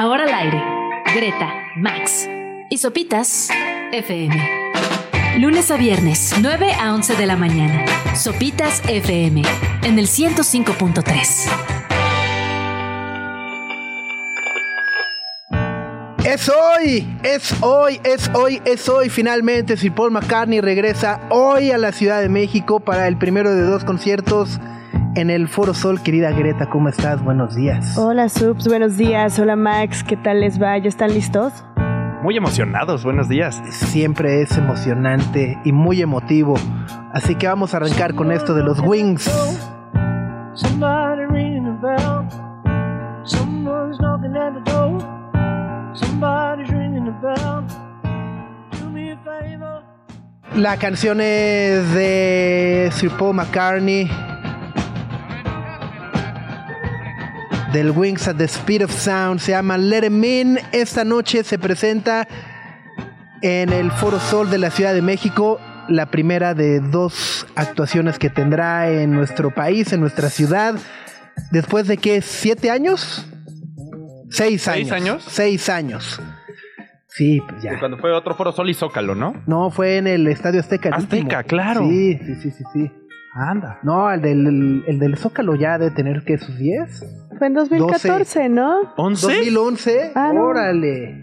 Ahora al aire. Greta, Max y Sopitas FM. Lunes a viernes, 9 a 11 de la mañana. Sopitas FM en el 105.3. Es hoy, es hoy, es hoy, es hoy. Finalmente, si Paul McCartney regresa hoy a la Ciudad de México para el primero de dos conciertos en el Foro Sol. Querida Greta, ¿cómo estás? Buenos días. Hola, Subs, buenos días. Hola, Max, ¿qué tal les va? ¿Ya están listos? Muy emocionados, buenos días. Siempre es emocionante y muy emotivo. Así que vamos a arrancar con esto de los Wings. La canción es de Sir Paul McCartney. Del Wings at the Speed of Sound. Se llama Let Em In. Esta noche se presenta en el Foro Sol de la Ciudad de México. La primera de dos actuaciones que tendrá en nuestro país, en nuestra ciudad. Después de que, ¿siete años? Seis años. ¿Seis años? Seis años. Sí, pues ya. Cuando fue otro foro Sol y Zócalo, ¿no? No, fue en el Estadio Azteca. el Azteca, último. claro. Sí, sí, sí, sí, sí. Anda. No, el del, el, el del Zócalo ya debe tener que sus 10. Fue en 2014, ¿no? ¿11? 2011. Ah, no. Órale.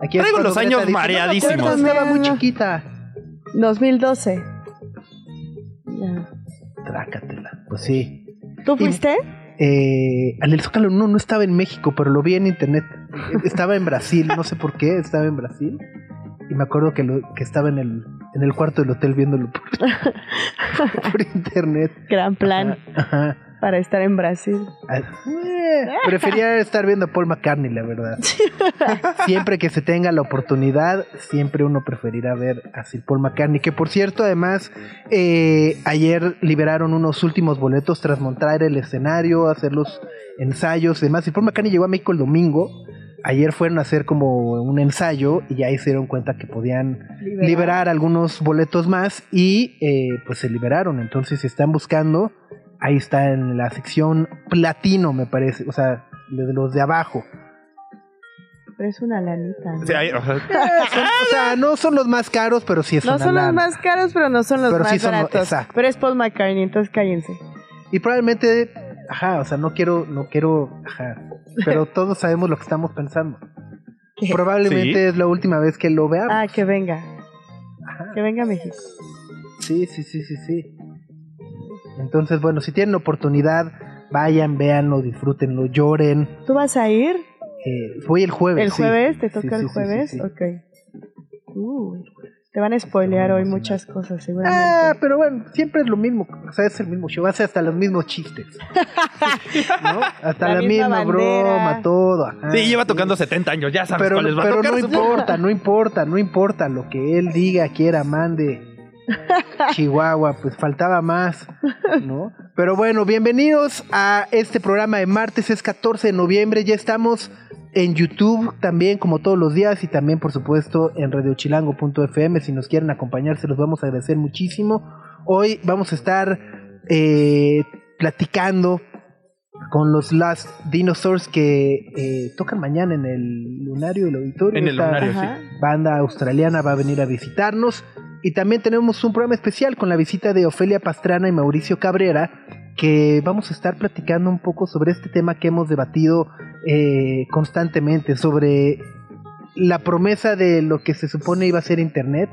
Aquí Traigo los años dice, "No mareadísimos". acuerdo, estaba muy chiquita. 2012. Ya. Trácatela. Pues sí. ¿Tú fuiste? Eh, al del Zócalo no, no estaba en México, pero lo vi en internet. Estaba en Brasil, no sé por qué, estaba en Brasil. Y me acuerdo que, lo, que estaba en el, en el cuarto del hotel viéndolo por, por internet. Gran plan Ajá. Para estar en Brasil. Ah, eh, Prefería estar viendo a Paul McCartney, la verdad. Siempre que se tenga la oportunidad, siempre uno preferirá ver a Sir Paul McCartney. Que por cierto, además, eh, ayer liberaron unos últimos boletos tras montar el escenario, hacer los ensayos y demás. Sir Paul McCartney llegó a México el domingo. Ayer fueron a hacer como un ensayo y ahí se dieron cuenta que podían Liberar. liberar algunos boletos más y eh, pues se liberaron. Entonces, si están buscando, ahí está en la sección platino, me parece, o sea, de los de abajo. Pero es una lanita. ¿no? Sí, hay- o sea, son- o sea, no son los más caros, pero sí es No una son los más caros, pero no son los Pero más sí son los- baratos. exacto. Pero es Paul McCartney, entonces cállense. Y probablemente, ajá, o sea, no quiero, no quiero, ajá, pero todos sabemos lo que estamos pensando. Probablemente Sí. es la última vez que lo veamos. Ah, que venga. Ajá. Que venga a México. Sí, sí, sí, sí, sí. Entonces, bueno, si tienen oportunidad, vayan, véanlo, disfrútenlo, lloren. ¿Tú vas a ir? Eh, voy el jueves. ¿El sí. jueves? ¿Te toca sí, el sí, jueves? sí, sí. Ok. Uh, te van a spoilear hoy muchas cosas, seguramente. Ah, pero bueno, siempre es lo mismo. O sea, es el mismo show. Hace hasta los mismos chistes. ¿No? Hasta La la, misma misma, broma, todo. ajá, sí, lleva sí. tocando 70 años, ya sabes Pero, cuáles va a pero tocar. no supongo. importa, no importa, no importa lo que él diga, quiera, mande. Chihuahua, pues faltaba más, ¿no? Pero bueno, bienvenidos a este programa de martes, es 14 de noviembre, ya estamos en YouTube también como todos los días y también por supuesto en radiochilango.fm, si nos quieren acompañar se los vamos a agradecer muchísimo. Hoy vamos a estar eh, platicando con los Last Dinosaurs que eh, tocan mañana en el lunario del auditorio. En el Esta lunario, Ajá. Banda australiana va a venir a visitarnos. Y también tenemos un programa especial con la visita de Ofelia Pastrana y Mauricio Cabrera, que vamos a estar platicando un poco sobre este tema que hemos debatido eh, constantemente, sobre la promesa de lo que se supone iba a ser Internet,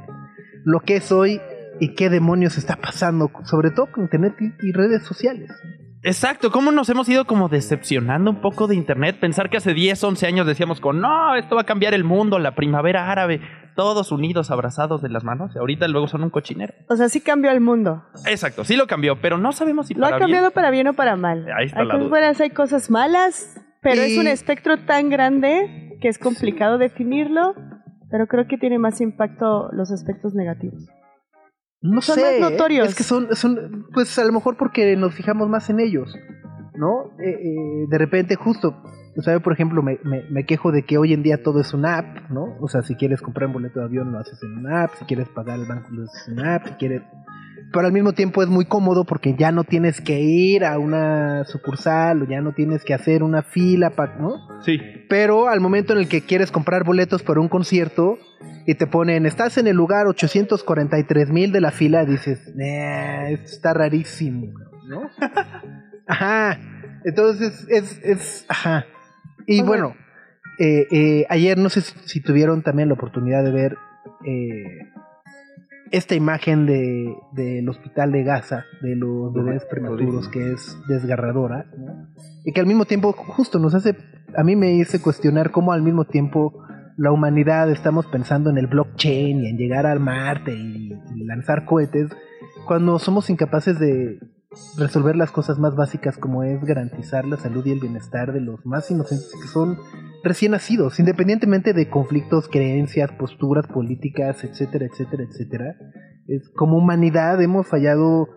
lo que es hoy y qué demonios está pasando, sobre todo con Internet y, y redes sociales. Exacto, cómo nos hemos ido como decepcionando un poco de internet. Pensar que hace 10, 11 años decíamos con, no, esto va a cambiar el mundo, la primavera árabe, todos unidos, abrazados de las manos. Y ahorita luego son un cochinero. O sea, sí cambió el mundo. Exacto, sí lo cambió, pero no sabemos si Lo ha bien. cambiado para bien o para mal. Ahí está hay la cosas duda. buenas, hay cosas malas, pero Y- es un espectro tan grande que es complicado definirlo, pero creo que tiene más impacto los aspectos negativos. No Son sé. más notorios. Es que son, son, pues a lo mejor porque nos fijamos más en ellos, ¿no? Eh, eh, de repente, justo, o sea, yo, por ejemplo, me, me, me quejo de que hoy en día todo es una app, ¿no? O sea, si quieres comprar un boleto de avión lo haces en una app, si quieres pagar el banco lo haces en una app, si quieres... pero al mismo tiempo es muy cómodo porque ya no tienes que ir a una sucursal o ya no tienes que hacer una fila, pa- ¿no? Sí. Pero al momento en el que quieres comprar boletos para un concierto y te ponen, estás en el lugar 843 mil de la fila, dices, "Nah, esto está rarísimo, ¿no? Ajá. Entonces es, es, ajá. Y bueno, eh, eh, ayer no sé si, si tuvieron también la oportunidad de ver eh, esta imagen de, del hospital de Gaza, de los bebés prematuros, que es desgarradora, ¿no? y que al mismo tiempo justo nos hace, a mí me hice cuestionar cómo al mismo tiempo la humanidad estamos pensando en el blockchain y en llegar al Marte y, y lanzar cohetes, cuando somos incapaces de resolver las cosas más básicas como es garantizar la salud y el bienestar de los más inocentes que son recién nacidos, independientemente de conflictos, creencias, posturas políticas, etcétera, etcétera, etcétera. Es, como humanidad hemos fallado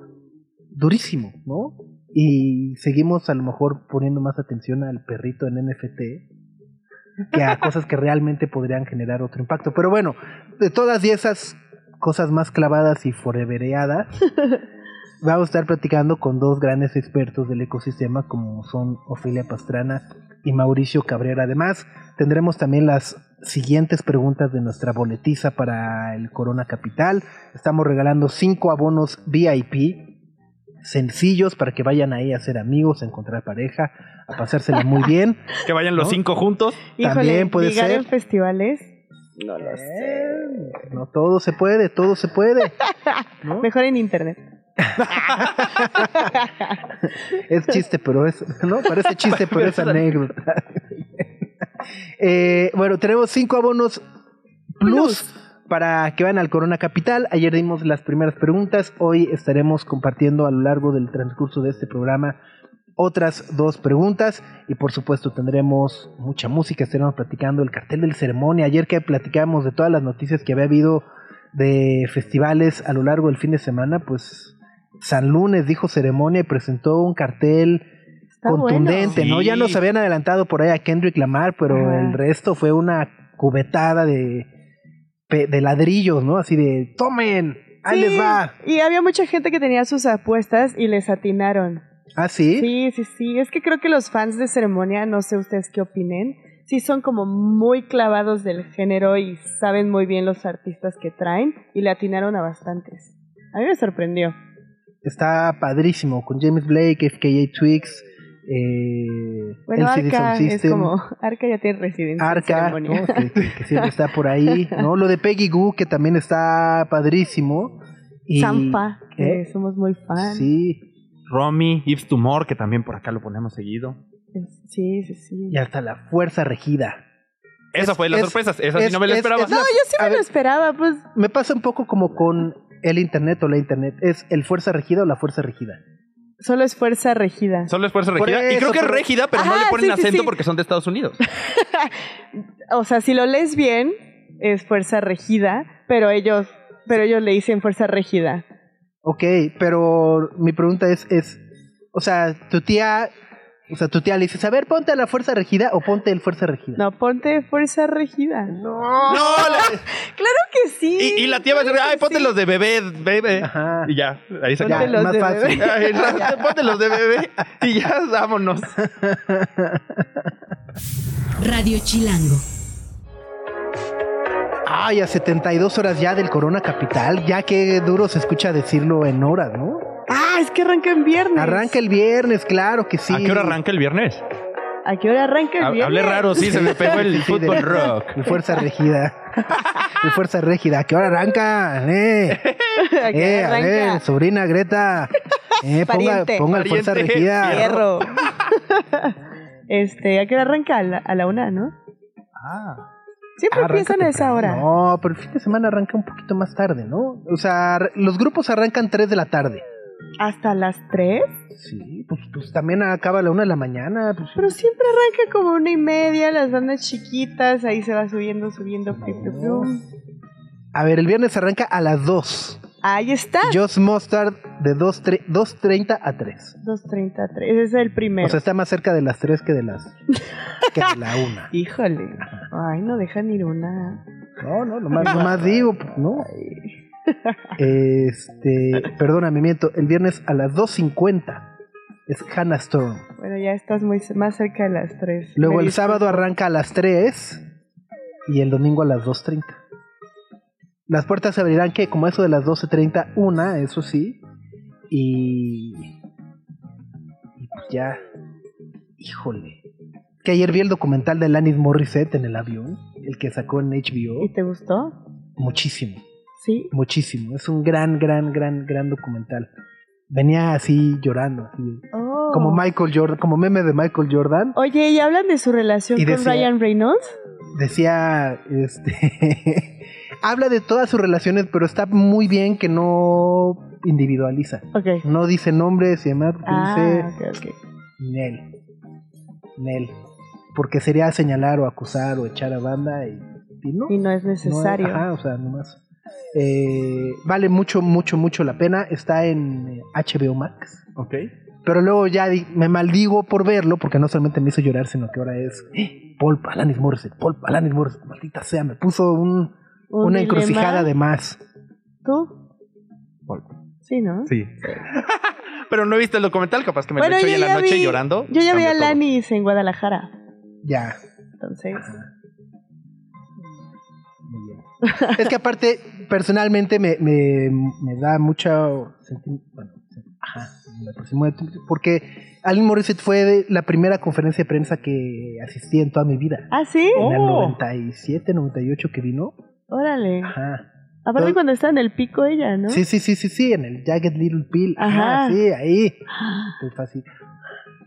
durísimo, ¿no? Y seguimos a lo mejor poniendo más atención al perrito en NFT que a cosas que realmente podrían generar otro impacto. Pero bueno, de todas y esas cosas más clavadas y forevereadas, vamos a estar platicando con dos grandes expertos del ecosistema como son Ofelia Pastrana y Mauricio Cabrera. Además, tendremos también las siguientes preguntas de nuestra boletiza para el Corona Capital. Estamos regalando cinco abonos VIP sencillos para que vayan ahí a ser amigos, a encontrar pareja, a pasársela muy bien. Que vayan los ¿No? cinco juntos. Híjole, También puede ser. en festivales. No lo sé. No todo se puede, todo se puede. ¿no? Mejor en internet. Es chiste, pero es. No, parece chiste, pero es anécdota. Eh, bueno, tenemos cinco abonos plus, para que vayan al Corona Capital. Ayer dimos las primeras preguntas. Hoy estaremos compartiendo a lo largo del transcurso de este programa otras dos preguntas. Y por supuesto, tendremos mucha música. Estaremos platicando el cartel del ceremonia. Ayer que platicamos de todas las noticias que había habido de festivales a lo largo del fin de semana, pues San Lunes dijo ceremonia y presentó un cartel Está contundente, bueno. ¿no? Sí. Ya nos habían adelantado por ahí a Kendrick Lamar, pero Ajá. el resto fue una cubetada de, ladrillos, ¿no? Así de, tomen, ahí Sí, les va. Y había mucha gente que tenía sus apuestas y les atinaron. ¿Ah, sí? Sí, sí, sí. Es que creo que los fans de ceremonia, no sé ustedes qué opinen, sí son como muy clavados del género y saben muy bien los artistas que traen y le atinaron a bastantes. A mí me sorprendió. Está padrísimo, con James Blake, FKA Twigs, eh, Bueno, LCD Arca Sound es System, como... Arca ya tiene residencia en Arca, que, que- que siempre está por ahí, ¿no? Lo de Peggy Goo, que también está padrísimo. Y, Zampa, que ¿Eh? somos muy fans. Sí, Romy, Yves Tumor, que también por acá lo ponemos seguido. Sí, sí, sí. y hasta la Fuerza Regida. Esa fue la es- sorpresa. Esa sí es- no me la es- esperaba. es No, la- yo sí me lo esperaba, pues me pasa un poco como con el internet o la internet. ¿Es el fuerza regida o la fuerza regida? solo es fuerza regida. Solo es fuerza regida. y creo que es pero- régida, pero no le ponen sí, acento sí. porque son de Estados Unidos. O sea, si lo lees bien, es fuerza regida, pero ellos, pero ellos le dicen fuerza rígida. Ok, pero mi pregunta es, es, o sea, tu tía, o sea, tu tía le dices, a ver, ponte a la fuerza regida o ponte el fuerza regida. No, ponte fuerza rígida. No. No, la- Claro que sí. y, y la tía va a decir, ay, ponte sí. los de bebé, bebé. Ajá. Y ya, ahí se Ponte los más de fácil. bebé. Ay, rápido, ponte los de bebé y ya, vámonos. Radio Chilango. Ay, a 72 horas ya del Corona Capital, ya que duro se escucha decirlo en horas, ¿no? Ah, es que arranca en viernes. Arranca el viernes, claro que sí. ¿A qué hora arranca el viernes? ¿A qué hora arranca el viernes? Hablé raro, sí, se me pegó el Sí, de- fútbol rock. El fuerza regida. El fuerza regida. ¿A qué hora arranca? Eh, ¿A qué eh, hora a ver, arranca? sobrina Greta. Eh, ponga, ponga el fuerza regida. Fierro. este, ¿a qué hora arranca? A la, a la una, ¿no? Ah. Siempre Arranca empiezan a esa hora. No, pero el fin de semana arranca un poquito más tarde, ¿no? O sea, los grupos arrancan 3 de la tarde. ¿Hasta las tres? Sí, pues, pues también acaba a la 1 de la mañana. Pues, Pero siempre arranca como una y media, las bandas chiquitas, ahí se va subiendo, subiendo. plim, plim, plum. A ver, el viernes arranca a las 2. Ahí está. Just Mustard de 2 tre- 2.30 a 3. 2.33, ese es el primero. O sea, está más cerca de las 3 que de las que de la 1. Híjole. Ay, no dejan ir una. No, no, nomás, nomás digo, pues, ¿no? Este, perdóname, miento, el viernes a las 2.50 es Hannah Storm. Bueno, ya estás muy más cerca de las 3. Luego el sábado arranca a las 3 y el domingo a las 2.30. Las puertas se abrirán que como eso de las 12.30, una, eso sí. Y... y pues ya... Híjole. Que ayer vi el documental de Alanis Morissette en el avión, el que sacó en HBO. ¿Y te gustó? Muchísimo, Sí. muchísimo. Es un gran, gran, gran, gran documental. Venía así llorando, así, Oh. como Michael Jordan, como meme de Michael Jordan. Oye, ¿y hablan de su relación Y con decía- Ryan Reynolds? decía, este, habla de todas sus relaciones, pero está muy bien que no individualiza. No dice nombres y demás, Ah, dice ok, ok. Nel. Nel. Porque sería señalar o acusar o echar a banda y, y no. Y no es no, necesario. ajá, o sea, nomás. Eh, vale mucho, mucho, mucho la pena. Está en eh, HBO Max. Ok. Pero luego ya di- me maldigo por verlo, porque no solamente me hizo llorar, sino que ahora es ¡Eh! Paul Alanis Morissette, Paul Alanis Morissette, maldita sea, me puso un, Un una dilema. encrucijada de más. ¿Tú? Sí, ¿no? Sí. Pero no he visto el documental, capaz que me Bueno, lo echo yo hoy en la noche vi- llorando. Yo ya vi a todo. Lanis en Guadalajara. Ya. Entonces, Muy bien. es que aparte, personalmente me, me, me da mucho senti- bueno, ajá, me porque Alanis Morissette fue la primera conferencia de prensa que asistí en toda mi vida. ¿ah, sí? En el Oh. 97, 98 que vino. Órale. Ajá. Aparte cuando está en el pico ella, ¿no? Sí, sí, sí, sí, sí, en el Jagged Little Pill. Ajá, Ajá. sí, ahí. Ah, fue así.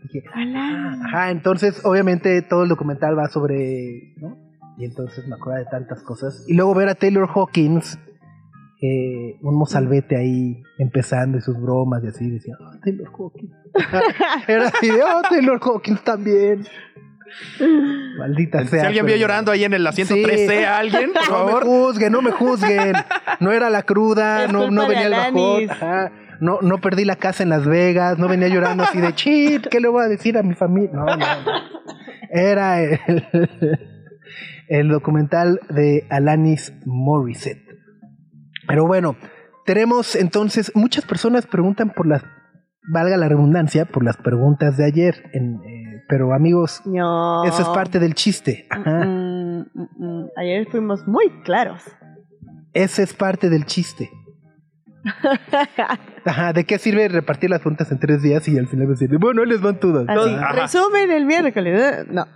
Dije, Alanis. Ajá, entonces obviamente todo el documental va sobre, ¿no? Y entonces me acuerdo de tantas cosas. Y luego ver a Taylor Hawkins, eh, un mozalbete ahí empezando y sus bromas y así, decía, oh, Taylor Hawkins. Era así de, oh, Taylor Hawkins también. Maldita Si sea. alguien vio llorando ahí en el asiento Sí. 3C a alguien, por No me favor. juzguen, no me juzguen. No era la cruda, Es no, no venía el bajón. Ajá. No, no perdí la casa en Las Vegas, no venía llorando así de chit, ¿qué le voy a decir a mi familia? No, no, no. Era el, el documental de Alanis Morissette. Pero bueno, tenemos entonces, muchas personas preguntan por las, valga la redundancia, por las preguntas de ayer. En, eh, pero amigos, No. eso es parte del chiste. Ajá. Mm, mm, mm. Ayer fuimos muy claros. Ese es parte del chiste. Ajá, ¿de qué sirve repartir las preguntas en tres días y al final decir, bueno, ahí les van todas? Así, resumen el miércoles. No.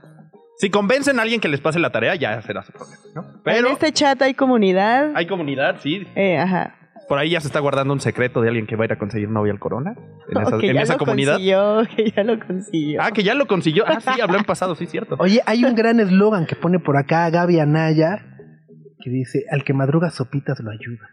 Si convencen a alguien que les pase la tarea, ya será su problema, ¿no? Pero en este chat hay comunidad. hay comunidad, sí. Eh, ajá. Por ahí ya se está guardando un secreto de alguien que va a ir a conseguir novia al corona. En esa, O que en ya esa lo comunidad. consiguió, que ya lo consiguió. Ah, que ya lo consiguió. Ah, sí, habló en pasado, sí, cierto. Oye, hay un gran eslogan que pone por acá Gaby Anaya que dice, al que madruga sopitas lo ayuda.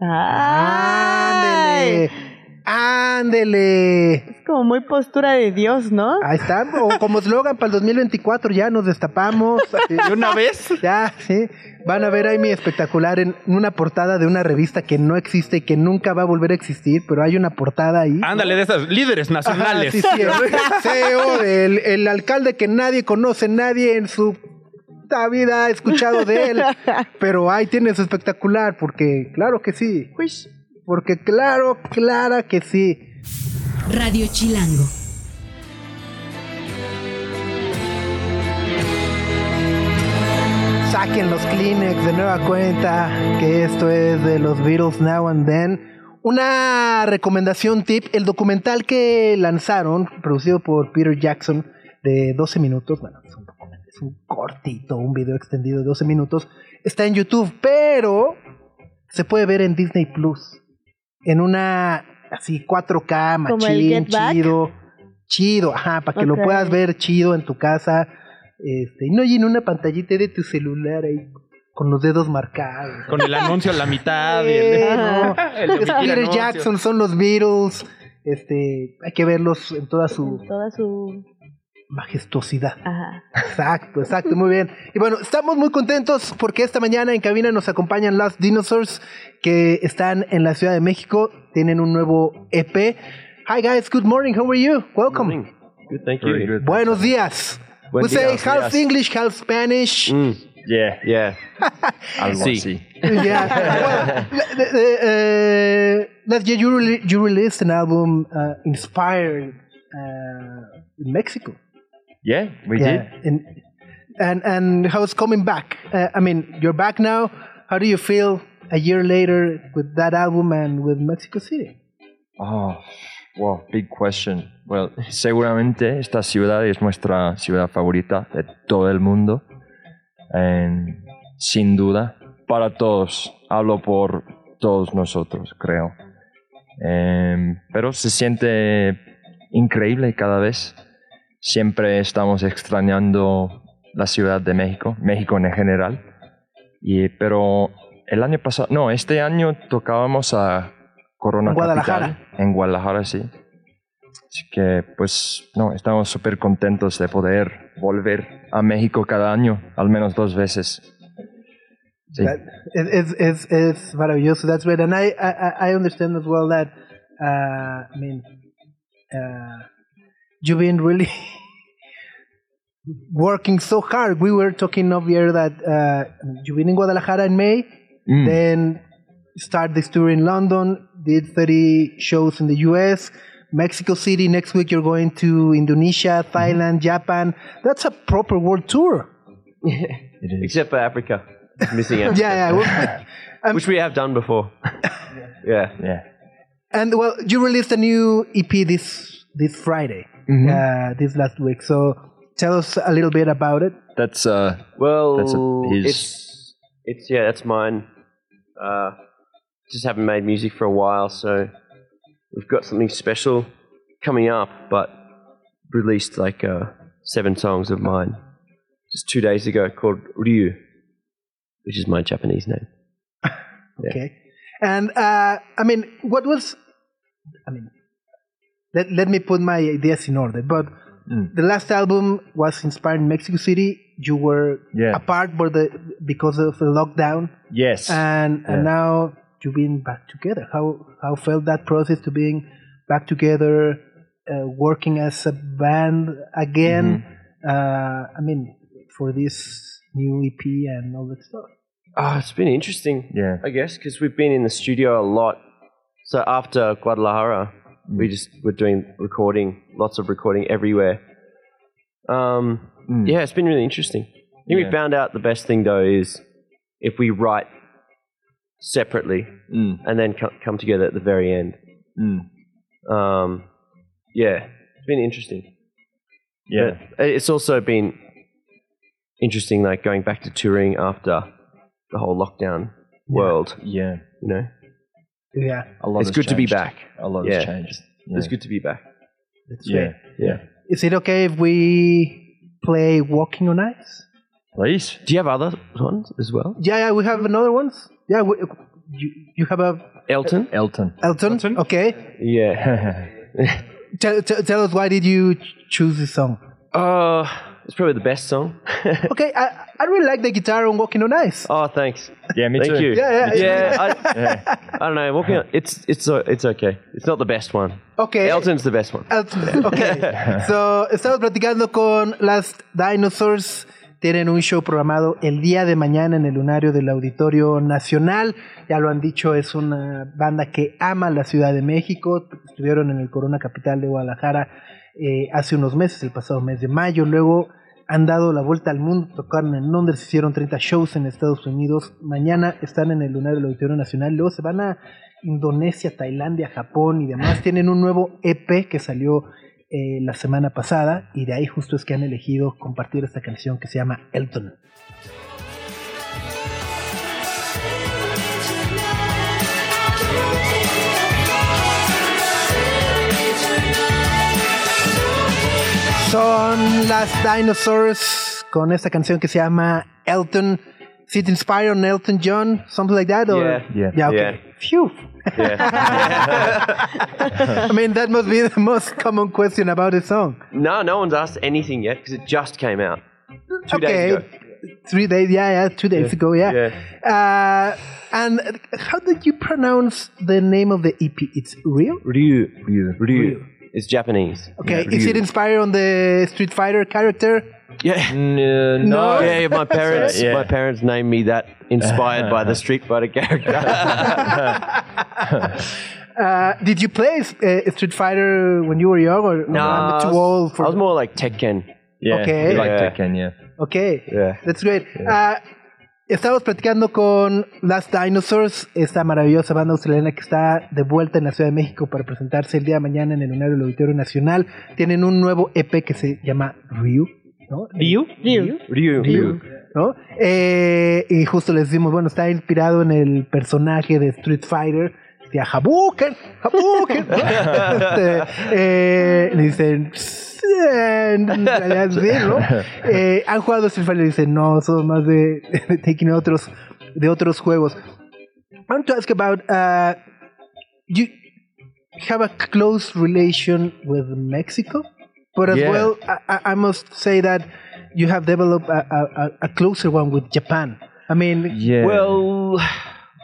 Ay. ¡Ándele! ¡Ándele! Es como muy postura de Dios, ¿no? Ahí está, o como eslogan para el 2024, ya nos destapamos. ¿De una vez? Ya, sí. Van a ver ahí mi espectacular en una portada de una revista que no existe y que nunca va a volver a existir, pero hay una portada ahí. Ándale, de esas líderes nacionales. Ajá, sí, sí, el CEO del el alcalde que nadie conoce, nadie en su vida ha escuchado de él. Pero ahí tienes espectacular, porque claro que sí. Uish. Porque claro, clara que sí. Radio Chilango. Saquen los Kleenex de nueva cuenta, que esto es de los Beatles Now and Then. Una recomendación tip, el documental que lanzaron, producido por Peter Jackson, de 12 minutos, bueno, es un, es un cortito, un video extendido de 12 minutos, está en YouTube, pero se puede ver en Disney Plus, en una así 4K, ¿Como el machín, chido, chido, ajá, para que lo puedas ver chido en tu casa, este, y no y en una pantallita de tu celular ahí con los dedos marcados. Con el anuncio a la mitad. y el- no. el de Es Peter. Jackson, son los Beatles. Este, hay que verlos en toda su En toda su. Majestuosidad. Ajá. Exacto, exacto, muy bien. Y bueno, estamos muy contentos porque esta mañana en cabina nos acompañan Last Dinosaurs que están en la Ciudad de México, tienen un nuevo EP. Hi guys, good morning, how are you? Welcome. Good, thank you. Buenos días. Buen we say half días. English, half Spanish. Mm. Yeah, Yeah. algo Sí. así. yeah. Well, the, the, uh, last year you, rele- you released an album uh, inspired uh, in Mexico. Yeah, we yeah. did. And, and and how's coming back? Uh, I mean, you're back now. How do you feel a year later with that album and with Mexico City? Oh, wow, big question. Well, seguramente esta ciudad es nuestra ciudad favorita de todo el mundo. Sin duda, para todos. Hablo por todos nosotros, creo. Em, pero se siente increíble cada vez. Siempre estamos extrañando la Ciudad de México, México en general. Y, pero el año pasado, no, este año tocábamos a Corona En Guadalajara. Capital, en Guadalajara, sí. Así que, pues, no, estamos súper contentos de poder volver a México cada año, al menos dos veces. Sí. It's, it's, it's maravilloso. That's great. And I, I, I understand as well that, uh, I mean, uh, you've been really working so hard. We were talking off here that uh, you've been in Guadalajara in May, Mm. then start this tour in London, did 30 shows in the US. Mexico City. Next week, you're going to Indonesia, Thailand, Japan. That's a proper world tour. It is. Except for Africa. It's missing out. Yeah, yeah. Well, um, Which we have done before. yeah. Yeah. And well, you released a new EP this this Friday, Mm-hmm. uh, this last week. So tell us a little bit about it. That's uh, Well, That's a- his- it's it's yeah, that's mine. Uh, just haven't made music for a while, so we've got something special coming up. But released like uh, seven songs of mine just two days ago called Ryu, which is my Japanese name. Okay. And uh, I mean, what was? I mean, let let me put my ideas in order. But Mm. the last album was inspired in Mexico City. You were Yeah. apart for the because of the lockdown, yes. and and now you've been back together. How how felt that process to being back together, uh, working as a band again? Mm-hmm. Uh, I mean, for this new EP and all that stuff. Ah, it's been interesting. Yeah. I guess because we've been in the studio a lot. So after Guadalajara, Mm. we just were doing recording, lots of recording everywhere. Um, Mm. Yeah, it's been really interesting. I think Yeah. we found out the best thing though is if we write separately Mm. and then co- come together at the very end. Mm. Um, yeah, it's been interesting. Yeah. But it's also been interesting, like going back to touring after the whole lockdown world. Yeah. You know, Yeah, A lot it's has good to be back. A lot Yeah. has changed. Yeah. It's good to be back. that's Yeah. great. Yeah. Is it okay if we play Walking on Ice? Please. Do you have other ones as well? Yeah, yeah, we have another ones. Yeah, we, you, you have a Elton? Elton. Elton. Elton? Okay, Yeah. tell, tell, tell us why did you choose this song? Uh, it's probably the best song. Okay, I, I really like the guitar on Walking on Ice. oh, thanks. yeah, me Thank too. you. Yeah, yeah, yeah. I, Yeah. I don't know. Walking on, it's it's uh, it's okay. It's not the best one. Okay. Elton's the best one. Elton, okay. So, estamos platicando con Last Dinosaurs. Tienen un show programado el día de mañana en el lunario del Auditorio Nacional. Ya lo han dicho, es una banda que ama la Ciudad de México. Estuvieron en el Corona Capital de Guadalajara eh, hace unos meses, el pasado mes de mayo. Luego han dado la vuelta al mundo, tocaron en Londres, hicieron 30 shows en Estados Unidos. Mañana están en el lunario del Auditorio Nacional. Luego se van a Indonesia, Tailandia, Japón y demás. Tienen un nuevo EP que salió eh, la semana pasada y de ahí justo es que han elegido compartir esta canción que se llama Elton. Son las Dinosaurs con esta canción que se llama Elton. Is it inspired on Elton John? Something like that? Or? Yeah. Yeah. Yeah, okay. Yeah. Phew. Yeah. I mean, that must be the most common question about the song. no, no one's asked anything yet because it just came out two okay. days ago. Three days, yeah, yeah, two days ago, yeah. Uh, and how did you pronounce the name of the EP? It's real? Ryu. Ryu. Ryu. It's Japanese. Okay, Yeah, is it inspired on the Street Fighter character? Yeah. N- uh, No. no. Yeah, yeah, my parents, Yeah. my parents named me that, inspired by the Street Fighter character. Uh, did you play uh, Street Fighter when you were young, or no, I'm too was, old for? I was more like Tekken. Yeah, Okay. we like Yeah. Tekken, yeah. Okay, Yeah. that's great. Ah, estamos platicando con Last Dinosaurs, esta maravillosa banda australiana que está de vuelta en la Ciudad de México para presentarse el día de mañana en el Lunario del Auditorio Nacional. Tienen un nuevo EP que se llama Ryu, ¿no? ¿Ryu? Ryu. Ryu. Ryu, ¿no? Eh, y justo les decimos, bueno, está inspirado en el personaje de Street Fighter. Decía Hadouken, Hadouken. Este, eh, le dicen, "Send", en realidad sí, ¿no? Eh, han jugado Street Fighter y dicen, no, son más de, de Taking otros, de otros juegos. I want to ask about, uh, you have a close relation with Mexico, but as Yeah. well, I, I- I must say that you have developed a, a, a- a closer one with Japan. I mean, Yeah. Well,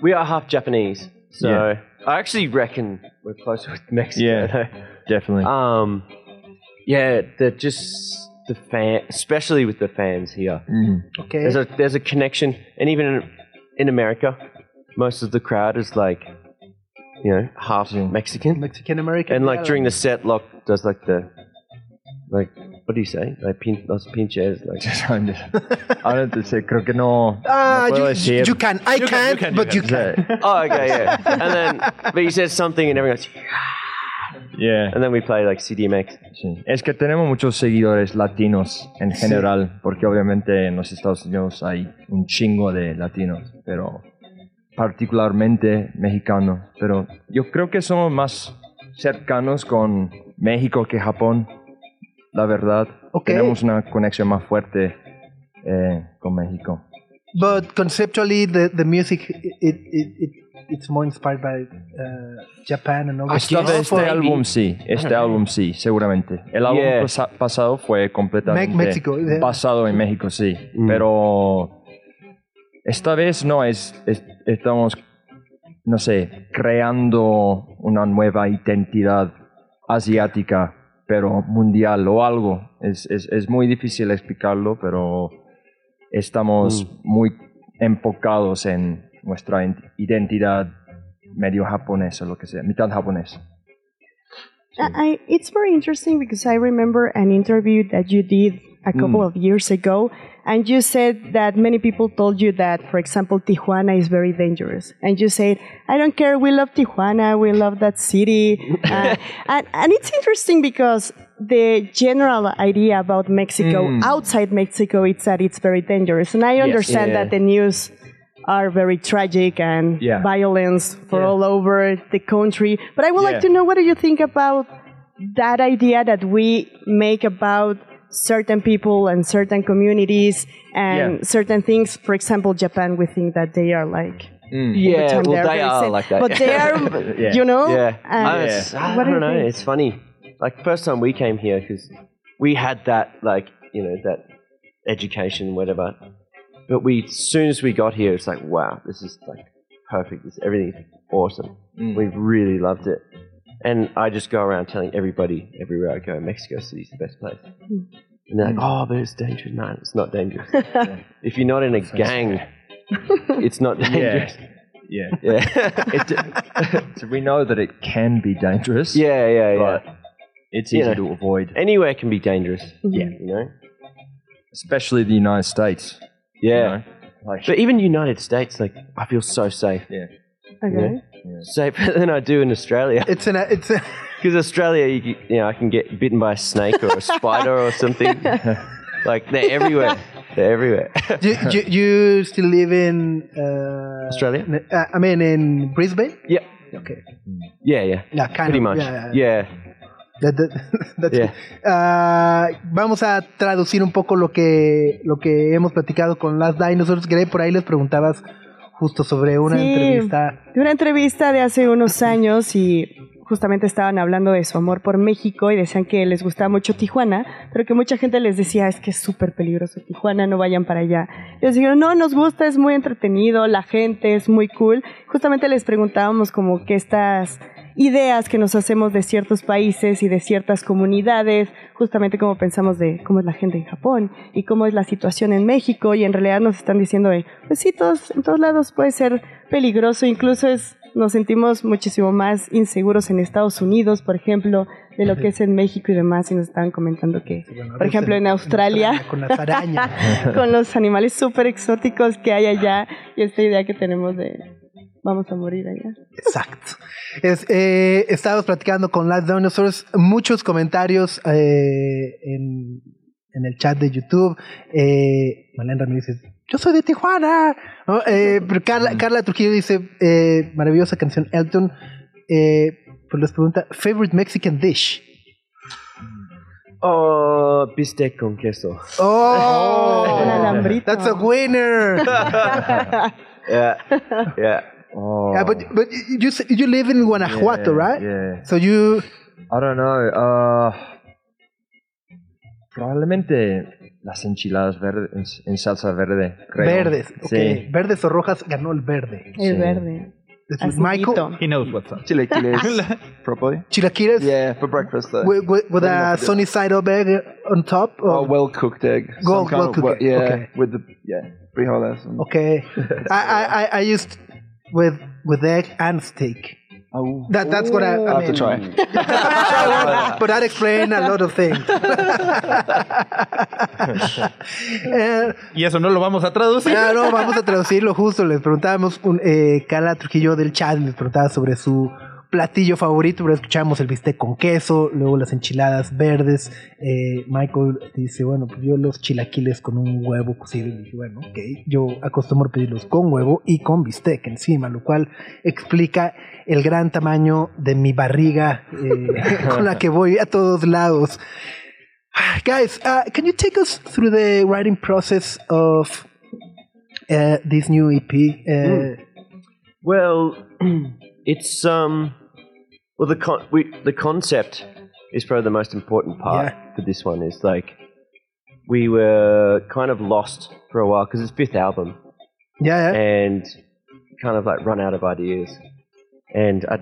we are half Japanese, so Yeah. I actually reckon we're closer with Mexico. Yeah. definitely. Um, yeah, they're just the fan, especially with the fans here. Mhm. okay. There's a there's a connection, and even in, in America, most of the crowd is like, you know, half Yeah. Mexican, Mexican American. and like during the set, Lock does like the, like what do you say? Like pin, los pinches, like Ahora te sé, creo que no. Ah, no puedo you, decir. you can. I You can, can't, you can, but you sea, can. oh okay, yeah, and then but he says something, and everyone goes, yeah. and then we play like CDMX. Sí. Es que tenemos muchos seguidores latinos en general, porque obviamente en los Estados Unidos hay un chingo de latinos, pero particularmente mexicanos. Pero yo creo que somos más cercanos con México que Japón, la verdad. Ok. Tenemos una conexión más fuerte eh, con México. But conceptually, the, the music it, it, it, it's more inspired by uh, Japan and all vez este álbum sí, este álbum sí, seguramente. El álbum Yeah. pasa- pasado fue completamente Me- México, yeah. basado en México, sí. Mm. Pero esta vez no es, es- estamos, no sé, creando una nueva identidad asiática, pero mundial o algo. Es, es, es muy difícil explicarlo, pero estamos muy enfocados en nuestra identidad medio japonesa, lo que sea, mitad japonés. I, I- it's very interesting because I remember an interview that you did a couple Mm. of years ago, and you said that many people told you that, for example, Tijuana is very dangerous, and you said, "I don't care, we love Tijuana, we love that city," uh, and and it's interesting because the general idea about Mexico Mm. outside Mexico is that it's very dangerous, and I understand Yeah. that the news are very tragic and Yeah. violence for Yeah. all over the country. But I would like to know what do you think about that idea that we make about certain people and certain communities and Yeah. certain things. For example, Japan, we think that they are like. all the Yeah, time well, they are they very are safe. like that. But they are, Yeah. you know. Yeah, and I, was- I what do you don't know. think? It's funny. Like first time we came here because we had that like you know that education whatever, but we as soon as we got here, it's like wow, this is like perfect. This everything's awesome. Mm. We really loved it, and I just go around telling everybody everywhere I go, Mexico City's the best place. Hmm. And they're like, oh, but it's dangerous. No, it's not dangerous. if you're not in a gang, it's not dangerous. Yeah. Yeah, It, so we know that it can be dangerous. yeah, yeah, yeah. But it's You easy know. to avoid, Anywhere can be dangerous. Mm-hmm. Yeah. you know. especially the United States. you Yeah, know? Like, but even United States, like I feel so safe, yeah. Okay. safer than I do in Australia. It's an it's a, Because Australia, you, you know, I can get bitten by a snake or a spider or something. like they're everywhere. They're everywhere. you, you, you still live in uh, Australia? Uh, I mean in Brisbane. yep. Okay. Yeah, yeah. Yeah, kind Pretty of, much. yeah, Yeah. That- that- that's Yeah. it. Ah, vamos a traducir un poco lo que lo que hemos platicado con las Dinosaurs. Greg, por ahí les preguntabas justo sobre una Sí. entrevista. de una entrevista de hace unos años y justamente estaban hablando de su amor por México y decían que les gustaba mucho Tijuana, pero que mucha gente les decía es que es súper peligroso Tijuana, no vayan para allá. Y ellos dijeron, no, nos gusta, es muy entretenido, la gente es muy cool. Justamente les preguntábamos como que estas ideas que nos hacemos de ciertos países y de ciertas comunidades, justamente como pensamos de cómo es la gente en Japón y cómo es la situación en México y en realidad nos están diciendo de, pues sí, todos, en todos lados puede ser peligroso, incluso es nos sentimos muchísimo más inseguros en Estados Unidos, por ejemplo, de lo que es en México y demás, y nos estaban comentando que, Bueno, por ejemplo, en Australia, Con las arañas. con los animales súper exóticos que hay allá, y esta idea que tenemos de vamos a morir allá. Exacto. Es, eh, estábamos platicando con Last Dinosaurs, muchos comentarios eh, en, en el chat de YouTube. Eh, Malén Ramírez dice, yo soy de Tijuana. ¿No? Eh, pero Carla, Carla Trujillo dice, eh, maravillosa canción Elton. Eh, pues les pregunta, favorite Mexican dish. Oh, bistec con queso. Oh, Un alambrito. that's a winner. Yeah, yeah. Oh, Yeah, but but you you live in Guanajuato, yeah, right? Yeah. So you I don't know. Uh, probablemente las enchiladas verdes en salsa verde. creo. verdes, okay. Sí. verdes o rojas ganó el verde. El Sí. verde. This is Michael He knows what's up. Chilaquiles, probably. chilaquiles Yeah, for breakfast though. with, with, with a sunny side up egg on top. Oh, well cooked egg. Well- well cooked egg, Yeah, okay. with the yeah frijoles. Okay, I, I I I used with with egg and steak. Oh, That that's what I, I I'll have to mean. try. but that explains a lot of things. Eh, Y eso no lo vamos a traducir. Ah, no, vamos a traducirlo justo. Les preguntábamos, un, eh, Carla Trujillo del chat les preguntaba sobre su platillo favorito, pero escuchamos el bistec con queso, luego las enchiladas verdes. Eh, Michael dice, bueno, pues yo los chilaquiles con un huevo cocido. Y dije, bueno, ok, yo acostumbro pedirlos con huevo y con bistec encima, lo cual explica el gran tamaño de mi barriga eh, con la que voy a todos lados. Guys, uh, can you take us through the writing process of uh, this new EP? Uh, Well, it's um, well the con- we, the concept is probably the most important part Yeah. for this one. Is like we were kind of lost for a while because it's fifth album Yeah, yeah. and kind of like run out of ideas. And I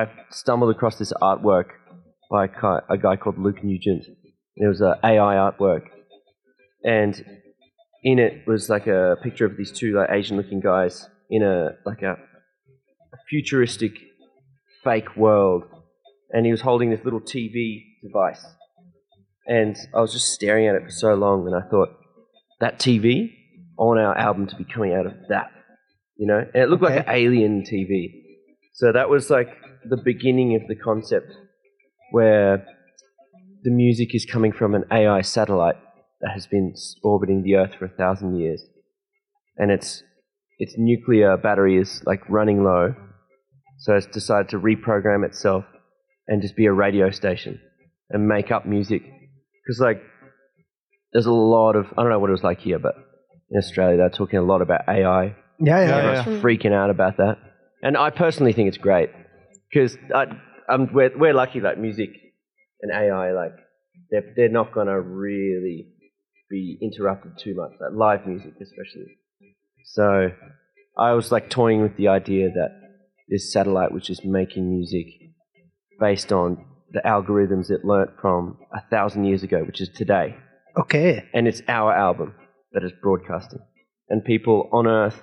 I stumbled across this artwork by a guy, a guy called Luke Nugent. It was a AI artwork, and in it was like a picture of these two like Asian-looking guys in a like a futuristic fake world, and he was holding this little TV device, and I was just staring at it for so long, and I thought that TV on our album to be coming out of that, you know, and it looked like an alien TV. So that was like the beginning of the concept, where the music is coming from an AI satellite that has been orbiting the Earth for a thousand years, and its its nuclear battery is like running low, so it's decided to reprogram itself and just be a radio station and make up music. Because like, there's a lot of I don't know what it was like here, but in Australia they're talking a lot about AI. yeah, yeah. Everyone's freaking out about that, and I personally think it's great because um, we're we're lucky like music and AI like they're they're not gonna really be interrupted too much, like live music especially. So I was like toying with the idea that this satellite was just making music based on the algorithms it learnt from a thousand years ago, which is today Okay. and it's our album that is broadcasting. And people on Earth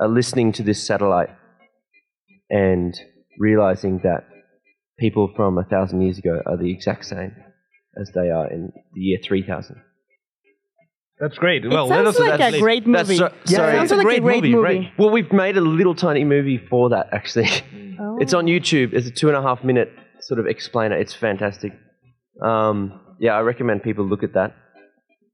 are listening to this satellite and realizing that people from a thousand years ago are the exact same as they are in the year 3000. That's great. It Well, let sounds us like a great movie. so- Yeah, sorry. Sounds It's a like great a great movie, movie. right? Well, we've made a little tiny movie for that actually. Oh. It's on YouTube. It's a two and a half minute sort of explainer. It's fantastic. Um, yeah, I recommend people look at that.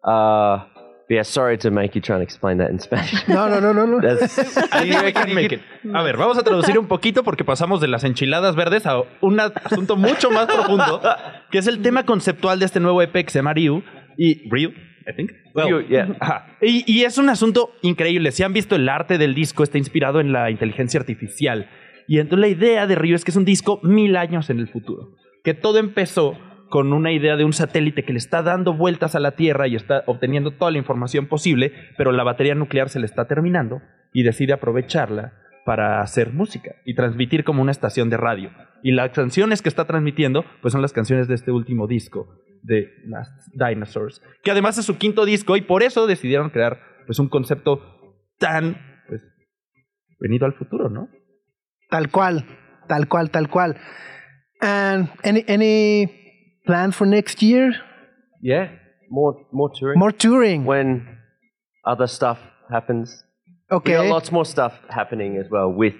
Uh, yeah, sorry to make you try and explain that in Spanish. No, no, no, no, no. That's, I think we can make it. A ver, vamos a traducir un poquito porque pasamos de las enchiladas verdes a un asunto mucho más profundo, que es el tema conceptual de este nuevo EP que se llama Ryu. Y Ryu, I think. Well, Ryu, yeah. Y, y es un asunto increíble. Si han visto el arte del disco, está inspirado en la inteligencia artificial. Y entonces la idea de Ryu es que es un disco mil años en el futuro. Que todo empezó con una idea de un satélite que le está dando vueltas a la Tierra y está obteniendo toda la información posible, pero la batería nuclear se le está terminando y decide aprovecharla para hacer música y transmitir como una estación de radio. Y las canciones que está transmitiendo, pues son las canciones de este último disco de Last Dinosaurs, que además es su quinto disco y por eso decidieron crear pues un concepto tan pues venido al futuro, ¿no? Tal cual, tal cual, tal cual. And any any plans for next year? Yeah, more more touring. More touring. when other stuff happens. We Okay. got lots more stuff happening as well with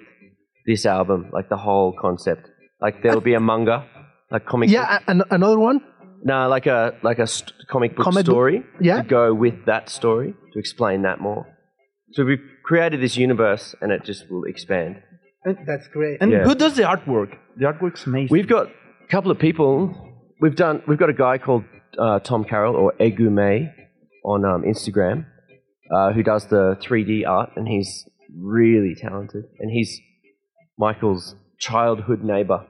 this album, like the whole concept. Like there'll be a manga, like comic. Yeah, book. an- another one. No, like a like a st- comic book Comic book, story yeah. to go with that story to explain that more. So we've created this universe, and it just will expand. That's great. And Yeah. who does the artwork? The artwork's amazing. We've got a couple of people. We've done. We've got a guy called uh, Tom Carroll or Egume on um, Instagram uh, who does the 3D art, and he's really talented. And he's Michael's childhood neighbor.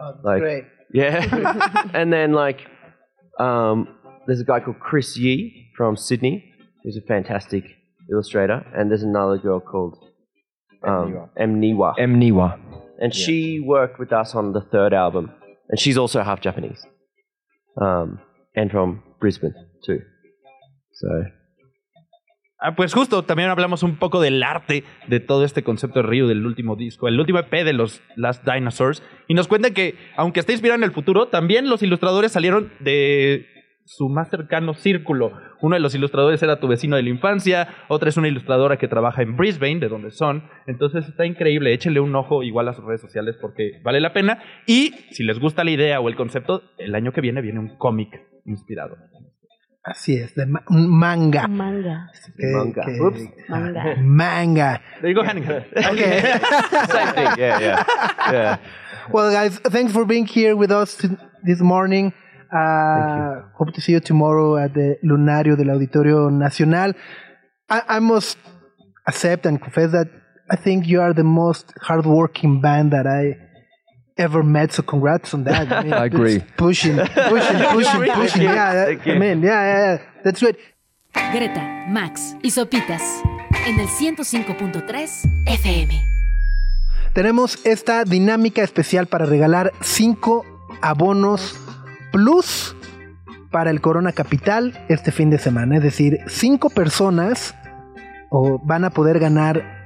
Oh, like- great. Yeah. and then like, um, there's a guy called Chris Yee from Sydney, who's a fantastic illustrator, and there's another girl called um, Emniwa Emniwa. and she worked with us on the third album, and she's also half Japanese, um, and from Brisbane too. So Ah, pues justo, también hablamos un poco del arte de todo este concepto de Ryu del último disco, el último EP de los Last Dinosaurs. Y nos cuenta que, aunque está inspirado en el futuro, también los ilustradores salieron de su más cercano círculo. Uno de los ilustradores era tu vecino de la infancia, otra es una ilustradora que trabaja en Brisbane, de donde son. Entonces está increíble, échenle un ojo igual a sus redes sociales porque vale la pena. Y si les gusta la idea o el concepto, el año que viene viene un cómic inspirado. Así es, de ma- un manga. Manga. Que- Manga. que- Oops. Manga. Manga. There you go, Hannigan. Okay. same thing. Yeah, yeah, yeah. well, guys, thanks for being here with us this morning. Uh, hope to see you tomorrow at the Lunario del Auditorio Nacional. I, I must accept and confess that I think you are the most hardworking band that I ever met. So congrats on that. I, mean, I agree. Pushing, pushing, pushing, pushing. Yeah, that- mean, yeah, yeah, yeah. That's great. Greta, Max y Sopitas en el 105.3 FM. Tenemos esta dinámica especial para regalar 5 abonos plus para el Corona Capital este fin de semana. Es decir, 5 personas o van a poder ganar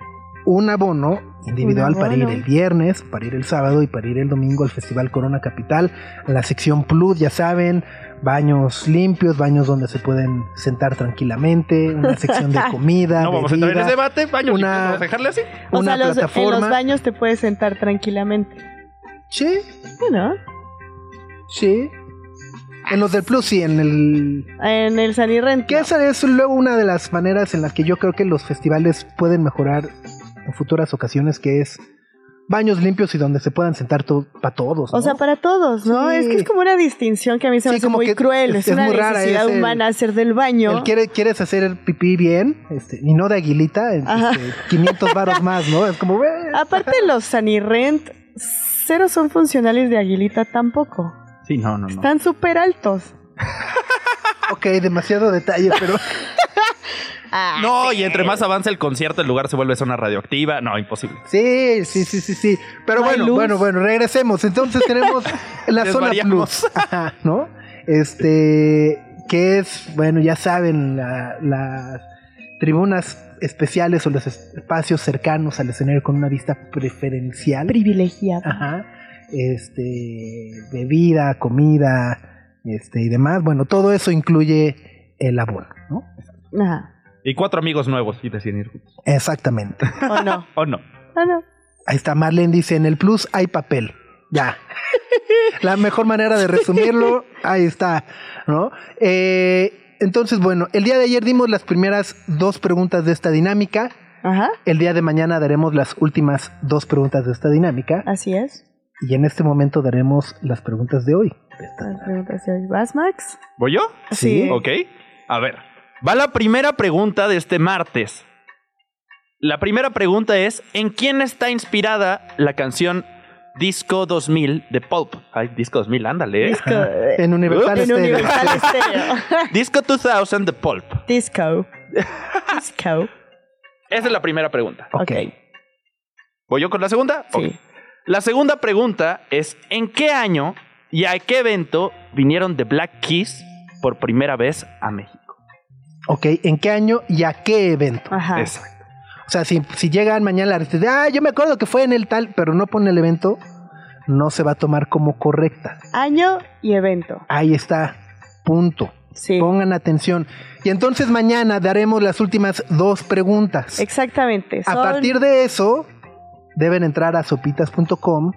un abono individual Un para ir el viernes, para ir el sábado y para ir el domingo al Festival Corona Capital. La sección Plus, ya saben, baños limpios, baños donde se pueden sentar tranquilamente, una sección de comida. No vamos a entrar en ese debate. Baño, una- vamos a dejarle así. O una sea, los, en plataforma. los baños te puedes sentar tranquilamente. Sí, Bueno, Sí. En los del Plus, sí, en el... en el Sanirrent. Que esa es luego una de las maneras en las que yo creo que los festivales pueden mejorar en futuras ocasiones, que es baños limpios y donde se puedan sentar para todos. O ¿no? sea, para todos, ¿no? Sí. Es que es como una distinción que a mí se me Sí, hace como muy que cruel. es- Es, es una muy rara, necesidad es el- humana hacer del baño. Él quiere, quieres hacer el pipí bien, este, y no de aguilita, este, 500 varos más, ¿no? Es como, "Eh". Aparte, los Sanirrent, cero son funcionales de Aguilita tampoco. Sí, no, no, no. Están súper altos. ok, demasiado detalle, pero No, y entre más avanza el concierto, el lugar se vuelve zona radioactiva. No, imposible. Sí, sí, sí, sí, sí. Pero No bueno, bueno, bueno, regresemos. Entonces tenemos la zona plus, Ajá, ¿no? Este, que es, bueno, ya saben, la- las tribunas especiales o los espacios cercanos al escenario con una vista preferencial. Privilegiada. Ajá. Este, bebida, comida, este y demás. Bueno, todo eso incluye el abono, ¿no? Ajá. Y cuatro amigos nuevos y deciden ir juntos. Exactamente. ¿O no? ¿O no? Ah, no. Ahí está, Marlene dice, en el plus hay papel. Ya. La mejor manera de resumirlo, ahí está, ¿no? Eh, entonces, bueno, el día de ayer dimos las primeras dos preguntas de esta dinámica. Ajá. El día de mañana daremos las últimas dos preguntas de esta dinámica. Así es. Y en este momento daremos las preguntas de hoy. Las preguntas de hoy. ¿Vas, Max? ¿Voy yo? Sí. Ok. A ver. Va la primera pregunta de este martes. La primera pregunta es: ¿en quién está inspirada la canción Disco 2000 de Pulp? Ay, Disco 2000, ándale. ¿eh? Disco. En Universal en Stereo. Universal Stereo. Disco 2000 de Pulp. Disco. Disco. Esa es la primera pregunta. Ok. ¿Voy yo con la segunda? Sí. Ok. La segunda pregunta es, ¿en qué año y a qué evento vinieron The Black Keys por primera vez a México? Ok, ¿en qué año y a qué evento? Ajá. Exacto. O sea, si, si llegan mañana la ah, yo me acuerdo que fue en el tal, pero no pone el evento, no se va a tomar como correcta. Año y evento. Ahí está, punto. Sí. Pongan atención. Y entonces mañana daremos las últimas dos preguntas. Exactamente. A partir de eso, deben entrar a sopitas.com,